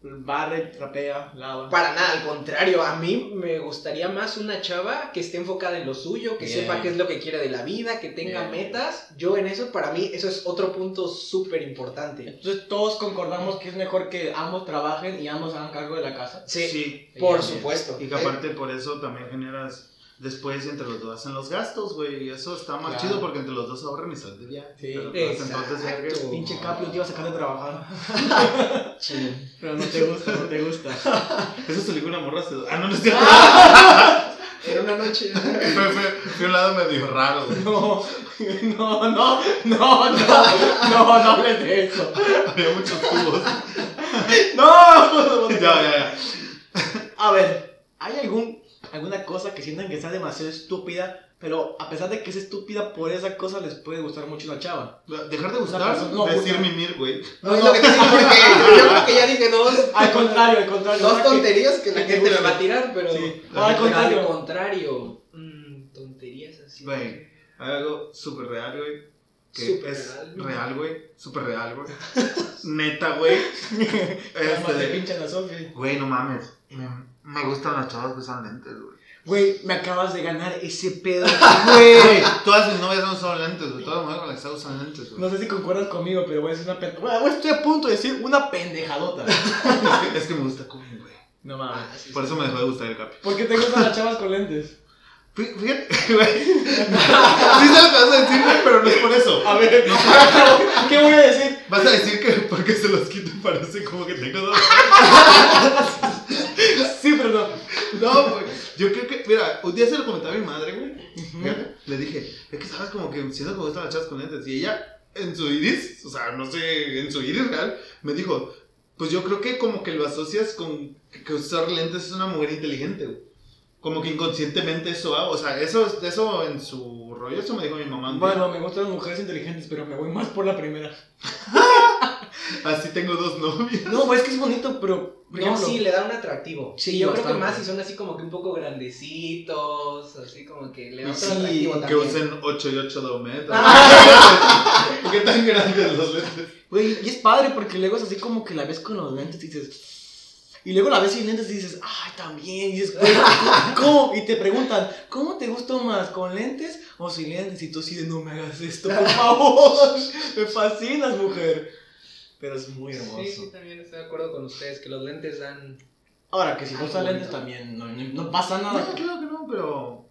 barre, trapea, lava. Para nada, al contrario, a mí me gustaría más una chava que esté enfocada en lo suyo, que Bien. sepa qué es lo que quiere de la vida, que tenga Bien. metas. Yo en eso, para mí, eso es otro punto súper importante. Entonces todos concordamos que es mejor que ambos trabajen y ambos hagan cargo de la casa. Sí, por Bien. supuesto. Y que aparte por eso también generas. Después entre los dos hacen los gastos, güey. Y eso está más Claro. chido porque entre los dos ahorran y salen de viaje. Sí. Entonces. Pinche Capi te iba a sacar de trabajar. Sí. Pero no te gusta, no te gusta. Eso se ligó una morra. Ah, no, no es cierto. Era una noche. fue, fue, fue un lado medio raro, güey. No, no, no, no, no, no, no hables de eso. Había muchos tubos. No. ya, ya, ya. A ver, ¿hay algún, alguna cosa que sientan que sea demasiado estúpida, pero a pesar de que es estúpida, por esa cosa les puede gustar mucho una chava? Dejar de gustar, persona- no, decir puta. mimir, güey. No, es lo que te digo porque yo creo que ya dije dos, Al contrario, al contrario. dos que- tonterías que la gente me va a tirar, pero. Sí. Al contrario. Al contrario. Mm, tonterías así. Güey, hay algo súper real, güey. Que Súper es real. real, güey. Súper real, güey. Neta, güey. Este, pinchan la Sofi. güey, no mames. Me, me gustan las chavas que usan lentes, güey. Güey, me acabas de ganar ese pedo. Güey, todas mis novias no usan lentes, güey. Todas las mujeres con las que usan lentes, güey. No sé si concuerdas conmigo, pero voy a decir una pendejadota. estoy a punto de decir una pendejadota. Es, que, me gusta como, güey. No Ah, mames. sí, Por sí. eso me dejó de gustar el capi. ¿Por qué te gustan las chavas con lentes? Fí- Fíjate, güey. Sí se lo vas a decir, güey, pero no es por eso. A ver, ¿qué voy a decir? Vas a decir que porque se los quito parece como que tengo dos. Sí, pero no. No, güey. Yo creo que, mira, un día se lo comentaba a mi madre, güey. Le dije, es que sabes como que siento que me gustan las chavas con lentes. Y ella, en su iris, o sea, no sé, en su iris real, me dijo, pues yo creo que como que lo asocias con que que usar lentes es una mujer inteligente, güey. Como que inconscientemente eso hago. O sea, eso, eso en su rollo, eso me dijo mi mamá. Bueno, me gustan las mujeres inteligentes, pero me voy más por la primera. Así tengo dos novias. No, güey, es que es bonito, pero. por No, ejemplo, sí, le da un atractivo. Sí, yo creo que más si son así como que un poco grandecitos, así como que le da otro Sí, atractivo que también. usen 8 y 8 de. Ah. ¿Por qué tan grandes los lentes? Güey, y es padre porque luego es así como que la ves con los lentes y dices. Y luego la ves sin lentes y dices, ay, también. Y dices, ¿cómo? Y te preguntan, ¿cómo te gustó más? ¿Con lentes o sin lentes? Y tú así de, no me hagas esto, por favor. me fascinas, mujer. Pero es muy hermoso. Sí, sí, también estoy de acuerdo con ustedes, que los lentes dan... Ahora que si no usan lentes también no, no- no pasa No, nada. claro que no, pero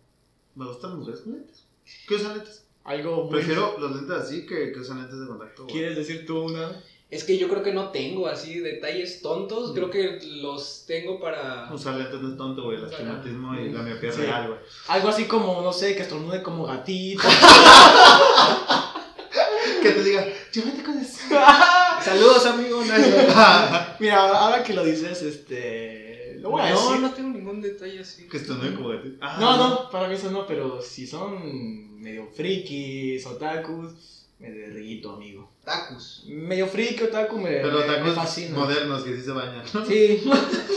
me gustan las mujeres con lentes. ¿Qué usan lentes? Algo muy- Prefiero los lentes así que, que usan lentes de contacto. ¿Quieres decir tú una? Es que yo creo que no tengo así detalles tontos. Creo que los tengo para. Usar lentes no es tonto, güey. El astigmatismo y la miopía Sí. real, güey. Algo así como, no sé, que estornude como gatito. Que te diga, llévate con eso. Saludos, amigo. No, Mira, ahora, que lo dices, este. Lo voy a no, decir. no tengo ningún detalle así. que estornude como ti. Ah, No, no, para mí eso no, pero si son medio frikis, otakus, me derrito, amigo. Tacos. Medio friki, otaku, me, Pero me- me tacos fascina. modernos que sí se bañan. Sí.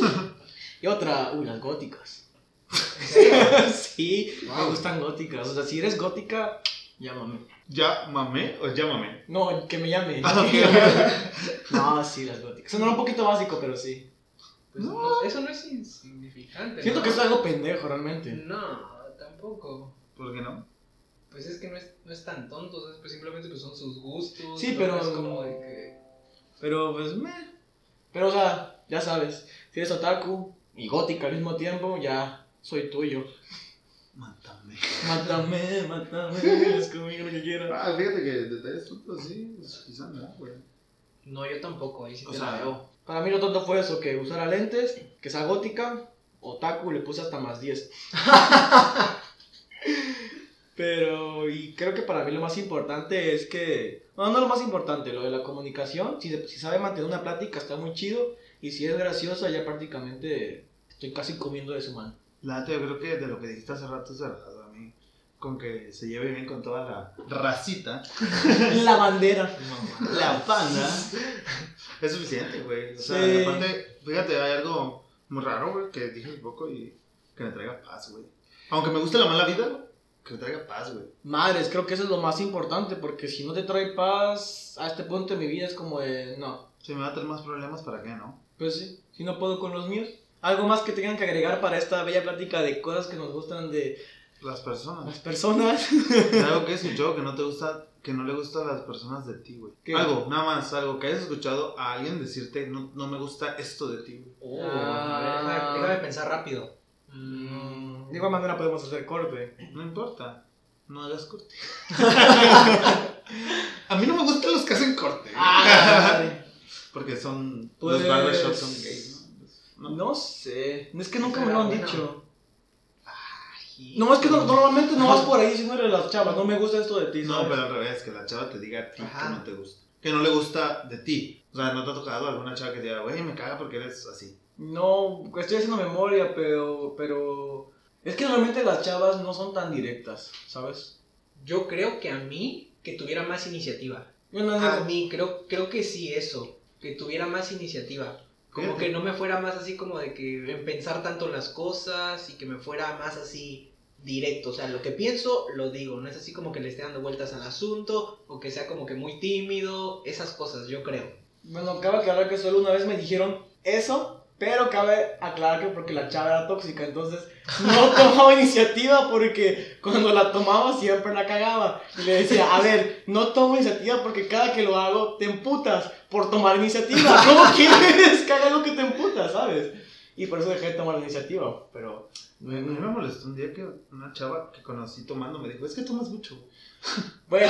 y otra, uy, las góticas. sí, me gustan góticas. O sea, si eres gótica, llámame. ¿Ya mamé o llámame? No, que me llame. Ah, no, sí, las góticas. Sonó un poquito básico, pero sí. Pues no, eso no es insignificante. Siento ¿no? que es algo pendejo realmente. No, tampoco. ¿Por qué no? Pues es que no es, no es tan tonto, ¿sabes? Pues simplemente pues son sus gustos. Sí, pero- Es como de que. Pero pues, me. Pero, o sea, ya sabes, si eres otaku y gótica al mismo tiempo, ya soy tuyo. Mátame. Mátame, mátame, es conmigo lo que quieras. Ah, fíjate que detalles tontos, sí. pues, Quizá no, güey. No, yo tampoco, ahí sí O te sea, la veo. Para mí lo tonto fue eso, que usara lentes, que sea gótica, otaku, le puse hasta más 10. Pero, y creo que para mí lo más importante es que, no, no lo más importante, lo de la comunicación, si, se- si sabe mantener una plática está muy chido, y si es graciosa ya prácticamente estoy casi comiendo de su mano. La yo creo que de lo que dijiste hace rato es verdad, a mí. Con que se lleve bien con toda la racita, La bandera. la panda, es suficiente, güey. O sea, Sí. aparte, fíjate, hay algo muy raro, güey, que dije un poco y que me traiga paz, güey. Aunque me guste la mala vida, que traiga paz, güey. Madres, creo que eso es lo más importante, porque si no te trae paz a este punto de mi vida es como de, no, Si me va a tener más problemas, ¿para qué, no? pues sí, si no puedo con los míos. Algo más que tengan que agregar para esta bella plática de cosas que nos gustan de Las personas. las personas. algo que he escuchado que no te gusta, que no le gusta a las personas de ti, güey. ¿Qué? Algo, nada más, algo que hayas escuchado a alguien decirte, no, no me gusta esto de ti, güey. Oh, Ah. a ver, déjame, déjame pensar rápido. Mm, De igual manera podemos hacer corte. No importa, no hagas corte. a mí no me gustan los que hacen corte. Porque son, Pues- los barbershops son gays, ¿no? No sé, es que nunca me lo han Bueno. dicho. No, es que no- normalmente no vas por ahí diciéndole a las chavas, no me gusta esto de ti. No, ¿sabes? pero al revés, que la chava te diga a ti Ajá. que no te gusta. Que no le gusta de ti. O sea, no te ha tocado alguna chava que te diga, güey, me caga porque eres así. No, estoy haciendo memoria, pero, pero... Es que normalmente las chavas no son tan directas, ¿sabes? Yo creo que a mí, que tuviera más iniciativa. Yo no A digo- mí, creo, creo que sí, eso. Que tuviera más iniciativa. Como Fíjate. que no me fuera más así como de que en pensar tanto las cosas y que me fuera más así directo. O sea, lo que pienso, lo digo. No es así como que le esté dando vueltas al asunto o que sea como que muy tímido. Esas cosas, yo creo. Bueno, cabe aclarar que solo una vez me dijeron eso, pero cabe aclarar que porque la chava era tóxica, entonces no tomaba iniciativa porque cuando la tomaba siempre la cagaba. Y le decía, a ver, no tomo iniciativa porque cada que lo hago te emputas por tomar iniciativa. ¿Cómo quieres que haga lo que te emputas, sabes? Y por eso dejé de tomar la iniciativa, pero... A mí me molestó un día que una chava que conocí tomando me dijo, es que tomas mucho. Bueno,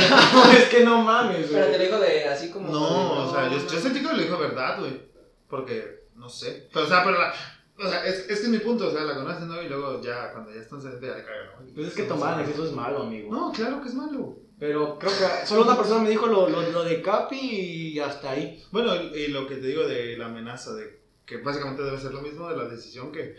es que no mames, Pero te güey. lo digo de así como... No, de, o sea, yo, no, yo sentí que me lo dijo verdad, güey. Porque, no sé. Pero, o sea, pero la... O sea, es, es que es mi punto, o sea, la conoces, ¿no? Y luego ya, cuando ya están cerca, ya le cagan, ¿no? Pues es que tomar exceso es malo, amigo. No, claro que es malo. Pero creo que solo una persona me dijo lo, lo, lo de Capi y hasta ahí. Bueno, y, lo que te digo de la amenaza, de que básicamente debe ser lo mismo de la decisión que,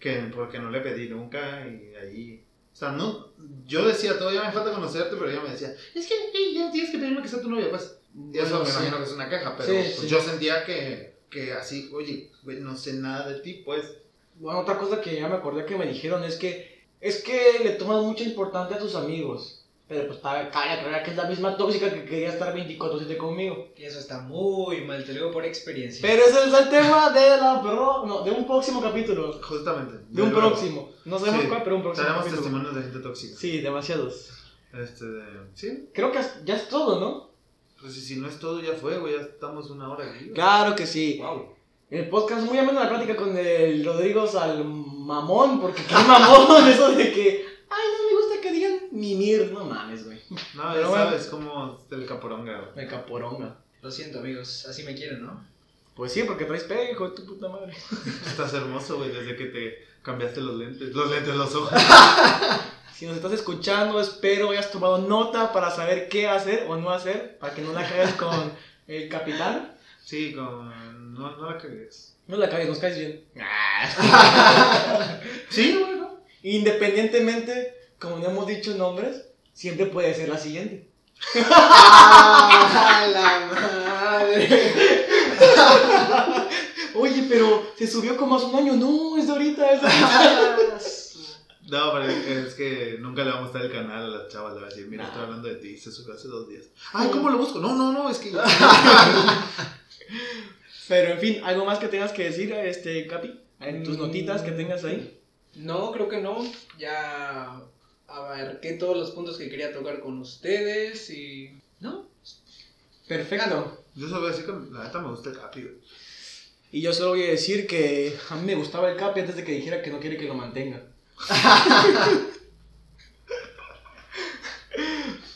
que porque no le pedí nunca y ahí... O sea, no, yo decía, todavía me falta conocerte, pero ella me decía, es que ey, ya tienes que pedirme que sea tu novia, pues. Y eso Bueno, me sí. imagino que es una queja, pero Sí, pues, sí. yo sentía que, que así, oye, güey, no sé nada de ti, pues. Bueno, otra cosa que ya me acordé que me dijeron es que es que le tomas mucha importancia a tus amigos. Pero pues cabe aclarar que es la misma tóxica que quería estar 24-7 conmigo. Y eso está muy mal, te lo digo por experiencia. Pero ese es el tema de la pro- no, de un próximo capítulo. Justamente. De un luego próximo. No sabemos Sí. cuál, pero un próximo Tenemos capítulo. testimonios de gente tóxica. Sí, demasiados. Este, sí. Creo que ya es todo, ¿no? Pues si, si no es todo, ya fue, güey, ya estamos una hora aquí. güey. Claro que sí. Wow. El podcast muy ameno la plática con el Rodrigo al mamón, porque qué mamón eso de que, ay, no me gusta que digan mimir, no mames, güey. No, ya sabes cómo es el caporonga, güey. Me caporonga. Lo siento, amigos, así me quieren, ¿no? Pues sí, porque traes pega, hijo de tu puta madre. Estás hermoso, güey, desde que te cambiaste los lentes. Los lentes, los ojos. Si nos estás escuchando, espero hayas tomado nota para saber qué hacer o no hacer, para que no la cagues con el capitán. Sí, con. No, no la cagues. No la cagues, nos caes bien. Sí, güey, ¿no? Independientemente, como no hemos dicho nombres, siempre puede ser la siguiente. ¡Ah, la madre! Oye, pero se subió como hace un año. No, es de ahorita, es de ahorita. No, pero es que nunca le vamos a mostrar el canal a las chavas. Le va a decir, mira, estoy hablando de ti. Se subió hace dos días. Ay, ¿cómo lo busco? No, no, no, es que. Pero en fin, ¿algo más que tengas que decir, este, Capi? En tus notitas que tengas ahí. No, creo que no. Ya abarqué todos los puntos que quería tocar con ustedes y... ¿No? Perfecto. Yo solo voy a decir que la neta me gusta el capi, güey. Y yo solo voy a decir que a mí me gustaba el Capi antes de que dijera que no quiere que lo mantenga.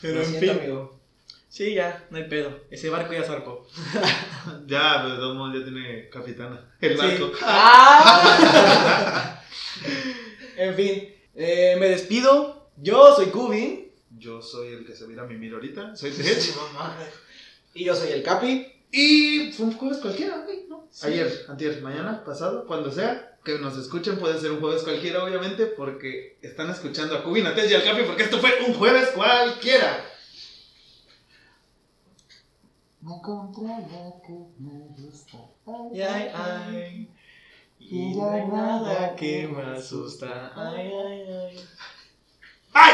Pero Lo en siento, fin. amigo. Sí, ya, no hay pedo. Ese barco ya zarpó. Ya, pero de todos modos ya tiene capitana. El Sí. barco. ¡Ah! en fin, eh, me despido. Yo soy Kubi. Yo soy el que se mira a mimir ahorita. Soy Tech. Y yo soy el Capi. Y fue un jueves cualquiera, ¿no? Sí. Ayer, antier, mañana, pasado, cuando sea. Que nos escuchen, puede ser un jueves cualquiera, obviamente, porque están escuchando a Cubina, Tech y al Capi, porque esto fue un jueves cualquiera. Gusta. Ay, ay, ay. Y no hay nada que me asusta. Ay, ay, ay. ¡Ay!